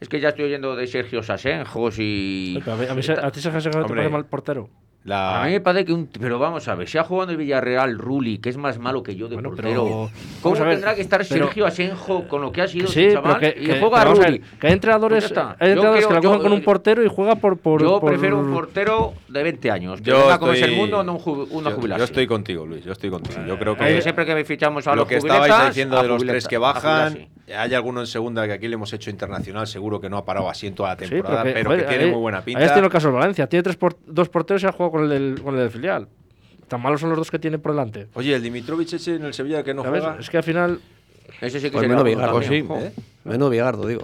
Es que ya estoy oyendo de Sergio Sasenjos y. A, mí- a mí se- a ti se te Hombre. parece mal portero. La... A mí me parece que un. Pero vamos a ver, si ha jugado en el Villarreal Rulli, que es más malo que yo de Bueno, portero. pero- ¿Cómo vamos a ver, tendrá que estar pero- Sergio Asenjo con lo que ha sido Sí, ese pero chaval? que, y que- juega a ver, que hay entrenadores, Pues hay entrenadores que quiero- la cogen yo- con un portero y juega por. por yo por- prefiero un portero de 20 años. Que Yo venga como es el estoy- mundo, no un ju- una yo, estoy contigo, Luis. Yo estoy contigo. Yo creo que siempre que fichamos a lo los que estabais diciendo de los tres que bajan, hay alguno en segunda que aquí le hemos hecho internacional, seguro que no ha parado así en toda la Sí, temporada, pero que, tiene ahí- muy buena Ahí pinta. tenido el caso de Valencia. Tiene tres por- dos porteros y ha jugado con el, del, con el del filial. Tan malos son los dos que tiene por delante. Oye, el Dimitrovic ese en el Sevilla que no ¿Sabes? juega. Es que al final. Ese sí que Pues sería menos sí. ¿Eh? Menudo Vigardo, digo.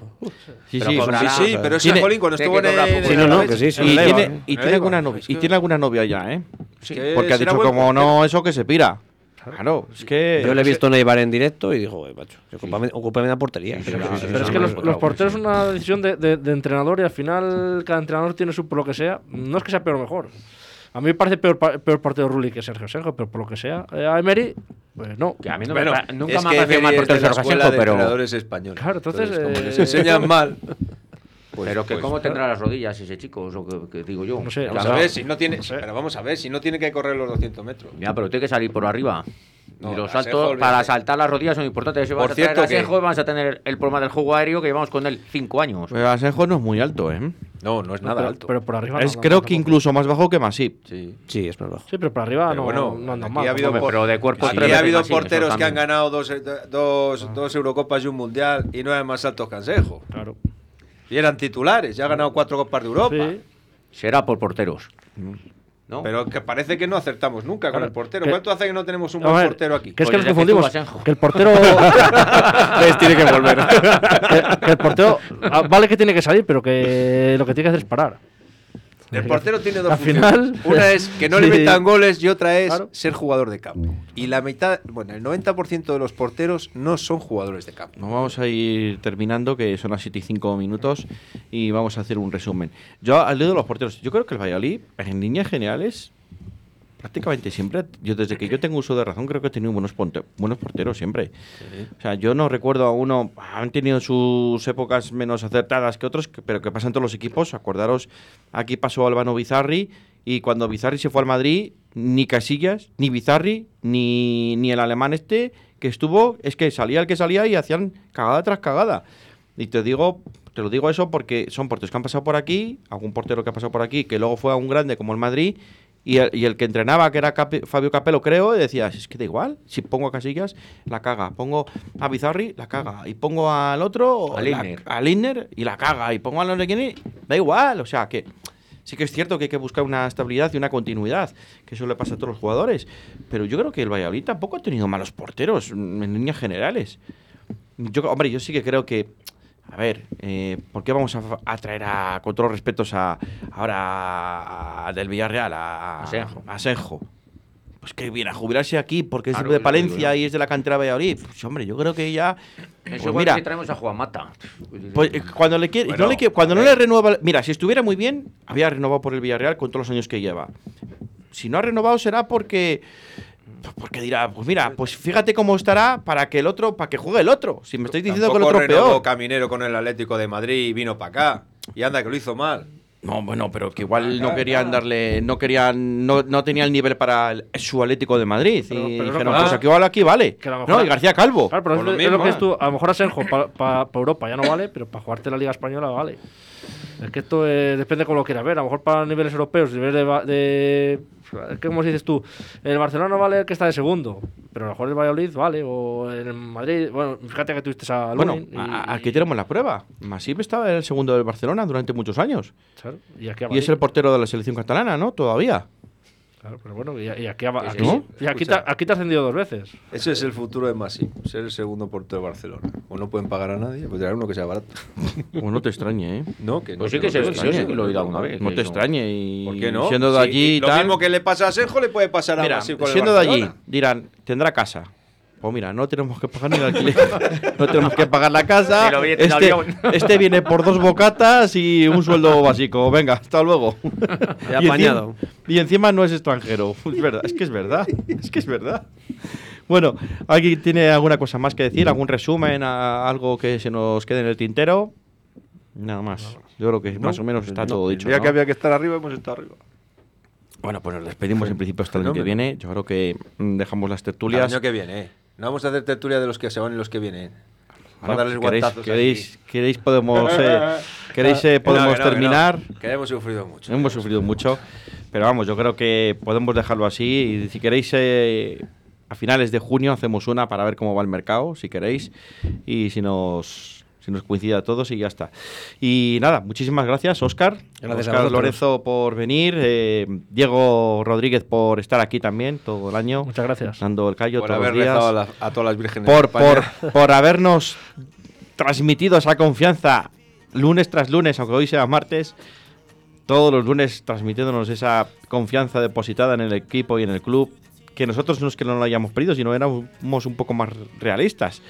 Sí, Pero sí, cobrará. Sí, sí, pero ese Jolín cuando estuvo en el-. Sí, no, no, que sí, sí. Y tiene, y tiene alguna novia, Es y tiene alguna novia ya, ¿eh? que Porque ha dicho, como no, eso que se pira. Claro, es que. Yo le he visto en Eibar en directo y dijo, "Joder, macho, ocúpame, la portería. Sí, sí, sí, sí, Pero es que los, porteros es una decisión de, de- de entrenador y al final cada entrenador tiene su por lo que sea. No es que sea peor o mejor. A mí me parece peor, peor portero Rulli que Sergio Sergio, pero por lo que sea, eh, a Emery, pues no. Que a mí no Bueno, me nunca me ha parecido mal la Sergio de pero. entrenadores españoles. Claro, entonces, como eh, les enseñan mal. pues- pero que pues- cómo tendrá las rodillas ese chico, eso que, que digo yo. No sé, Vamos Ya a ver si no tiene. sé. Pero vamos a ver si no tiene que correr los 200 metros. Mira, pero tiene que salir por arriba. No, y los saltos, para saltar las rodillas son importantes. Si Por vas a traer cierto a que- vamos a tener el problema del juego aéreo que llevamos con él cinco años. Pues Asenjo no es muy alto, ¿eh? No, no es nada pero, alto. pero por arriba Es no, creo no, que incluso más bajo que Masip. Sí. Sí, es más bajo. Sí, pero por arriba Pero no, bueno, no andan mal. ha habido Hombre, por- pero de cuerpo Aquí ha habido porteros que han ganado dos, eh, dos, dos Eurocopas y un Mundial y no eran más altos que Asenjo. Claro. Y eran titulares, ya ha ganado cuatro Copas de Europa. Sí. Será por porteros. ¿No? Pero que parece que no acertamos nunca con el portero. que- ¿Cuánto hace que no tenemos un buen ver, portero aquí? Que es Pues que nos que confundimos. Que el portero. ¿Ves? Tiene que volver. que, que el portero. ah, vale que tiene que salir, pero que lo que tiene que hacer es parar. El portero tiene dos funciones. final- Una es que no le Sí. metan goles y otra es Claro. ser jugador de campo. Y la mitad, bueno, el 90% de los porteros no son jugadores de campo. Nos vamos a ir terminando, que son las 7 y 5 minutos, y vamos a hacer un resumen. Yo, al dedo de los porteros, yo creo que el Valladolid, en líneas generales, prácticamente siempre, yo desde que yo tengo uso de razón, creo que he tenido buenos, ponte- buenos porteros siempre. O sea, yo no recuerdo a uno, han tenido sus épocas menos acertadas que otros, pero que pasan todos los equipos. Acordaros, aquí pasó Albano Bizarri, y cuando Bizarri se fue al Madrid, ni Casillas, ni Bizarri, ni, ni el alemán este que estuvo, es que salía el que salía y hacían cagada tras cagada. Y te digo, te lo digo eso porque son porteros que han pasado por aquí, algún portero que ha pasado por aquí, que luego fue a un grande como el Madrid, y el, y el que entrenaba, que era Fabio Capello, creo, decía, es que da igual, si pongo a Casillas, la caga, pongo a Bizarri, la caga, y pongo al otro, A la- Lindner. a Lindner, y la caga, y pongo a no sé da igual, o sea, que sí que es cierto que hay que buscar una estabilidad y una continuidad, que eso le pasa a todos los jugadores, pero yo creo que el Valladolid tampoco ha tenido malos porteros, en líneas generales. Yo, hombre, yo sí que creo que. A ver, eh, ¿por qué vamos a, a traer a, con todos los respetos a, ahora a- del Villarreal, a, Asenjo. a? Pues que viene a jubilarse aquí porque es Claro, de digo Palencia y es de la cantera de Valladolid. Pues hombre, yo creo que ya. Eso Pues igual mira, que si traemos a Juan Mata. pues, eh, cuando le quiere, Bueno, no le cuando no le renueva, mira, si estuviera muy bien, había renovado por el Villarreal con todos los años que lleva. Si no ha renovado será porque porque dirá, pues mira, pues fíjate cómo estará para que el otro, para que juegue el otro. Si me estáis diciendo que el otro renovó peor. Caminero con el Atlético de Madrid y vino para acá. Y anda, que lo hizo mal. No, bueno, pero que igual no querían darle, no querían, no, no tenía el nivel para el- su Atlético de Madrid. Pero- y pero no dijeron, pues aquí igual aquí vale. Que a lo mejor- No, y García Calvo. Claro, pero Por es, lo es lo mismo, que ¿eh? es tú. A lo mejor Asenjo para Europa ya no vale, pero para jugarte la Liga Española vale. Es que esto eh, depende cómo lo quieras ver. A lo mejor para niveles europeos, niveles de. va- de ¿qué como dices tú? El Barcelona vale el que está de segundo, pero a lo mejor el Valladolid vale, o el Madrid. Bueno, fíjate que tuviste a Bueno, Lunin y- a- aquí tenemos la prueba. Masip estaba en el segundo del Barcelona durante muchos años. claro, y aquí a Y es el portero de la selección catalana, ¿no? Todavía. Claro, pero bueno, y, y aquí, a- Sí, sí, aquí- ¿no? y aquí, te, aquí te ha ascendido dos veces. Ese es el futuro de Masi, ser el segundo portero de Barcelona. O no pueden pagar a nadie, pues traer uno que sea barato. Pues no te extrañe, ¿eh? No, que no. Pues sí no que se- te yo extrañe. sí que lo he oído alguna vez. No te eso. extrañe. Y ¿Por qué no? siendo de Sí, allí y y lo tal. mismo que le pasa a Senjo le puede pasar a Mira, Masi con el siendo de allí, dirán, tendrá casa. Pues mira, no tenemos que pagar ni el alquiler. no tenemos que pagar la casa. Este, este viene por dos bocatas y un sueldo básico. Venga, hasta luego. Ya y, encima, y encima no es extranjero. Es verdad, es que es verdad. Es que es verdad. Bueno, ¿alguien tiene alguna cosa más que decir? ¿Algún resumen? a- ¿Algo que se nos quede en el tintero? Nada más. Yo creo que más o menos está todo El dicho. ¿no? que había que estar arriba, hemos estado arriba. Bueno, pues nos despedimos en principio hasta el año que viene. Yo creo que mm, dejamos las El tertulias. año que viene, ¿eh? No vamos a hacer tertulia de los que se van y los que vienen. Bueno, darles queréis, guantazos queréis, queréis podemos, eh, queréis, eh, no, podemos que no, que no. terminar. Que hemos sufrido mucho. Hemos sufrido mucho, pero vamos, yo creo que podemos dejarlo así. Y si queréis, eh, a finales de junio hacemos una para ver cómo va el mercado, si queréis, y si nos, si nos coincide a todos y ya está. Y nada, muchísimas gracias, Oscar. Gracias Oscar. Lorenzo por venir, eh, Diego Rodríguez por estar aquí también todo el año. Muchas gracias. Dando el callo Por todos haber los días rezado a, la- a todas las vírgenes por, por, por habernos transmitido esa confianza lunes tras lunes, aunque hoy sea martes, todos los lunes transmitiéndonos esa confianza depositada en el equipo y en el club, que nosotros no es que no lo hayamos pedido, sino éramos un poco más realistas.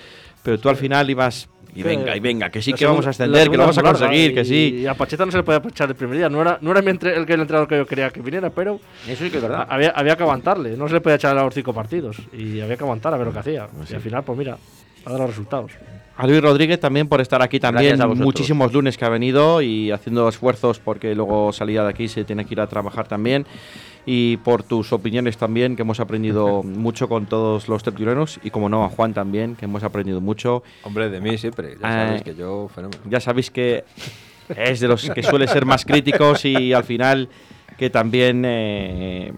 Pero tú al final ibas y venga, y venga, que sí que vamos a ascender, que lo vamos a conseguir, y- que sí. Y a Pacheta no se le podía echar el primer día. No era, no era entre- el, que el entrenador que yo quería que viniera, pero Eso sí que es verdad. había, había que aguantarle. No se le podía echar a los cinco partidos. Y había que aguantar a ver lo que hacía. Pues Y al final, pues mira, ha dado los resultados. A Luis Rodríguez también por estar aquí también. A. Muchísimos lunes que ha venido y haciendo esfuerzos porque luego salía de aquí se tiene que ir a trabajar también. Y por tus opiniones también, que hemos aprendido mucho con todos los tertulianos. Y como no, a Juan también, que hemos aprendido mucho. Hombre, de mí siempre. Ya Eh, sabéis que yo, fenómeno. Ya sabéis que es de los que suele ser más críticos y al final que también eh,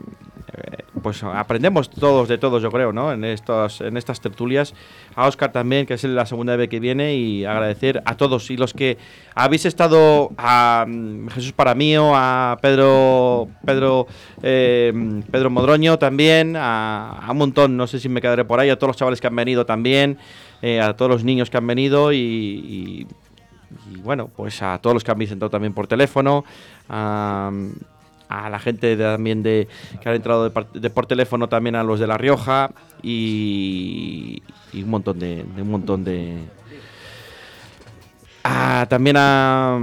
pues aprendemos todos de todos, yo creo, ¿no? En estos, en estas tertulias. A Oscar también, que es la segunda vez que viene, y agradecer a todos y los que habéis estado a mm, Jesús Paramío, a Pedro Pedro eh, Pedro Modroño también, a, un montón, no sé si me quedaré por ahí, a todos los chavales que han venido también, eh, a todos los niños que han venido y- bueno, pues a todos los que habéis entrado también por teléfono, a, a la gente de- también de que ha entrado de, par- de por teléfono también a los de La Rioja y, y un montón de, un montón de a, también a,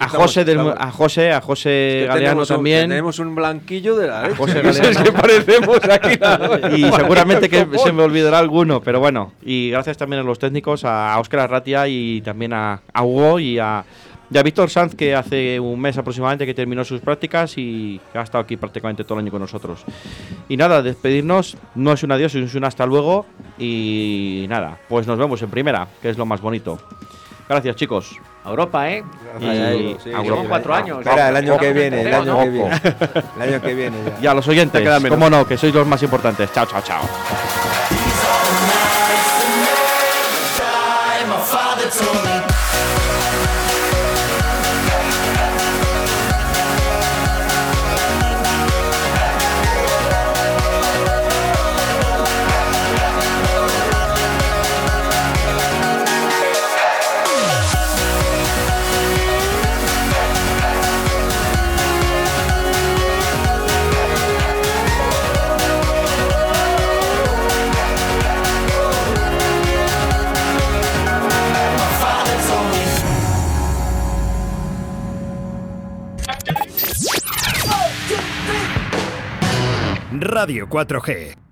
a José del- a José a José Galeano un- también tenemos un blanquillo de la. José es Galeano. que parecemos aquí. la- y seguramente que se me olvidará alguno, pero bueno. Y gracias también a los técnicos, a Óscar Arratia y también a, a Hugo y a, y a Víctor Sanz, que hace un mes aproximadamente que terminó sus prácticas y que ha estado aquí prácticamente todo el año con nosotros. Y nada, despedirnos no es un adiós, es un hasta luego. Y nada, pues nos vemos en primera, que es lo más bonito. Gracias, chicos. A Europa, ¿eh? Y Ay, ay, a sí, Europa. Llevamos cuatro años. Espera, el año que viene, el año que viene. El año que viene ya. Y a los oyentes, cómo no, que sois los más importantes. Chao, chao, chao. Radio 4G.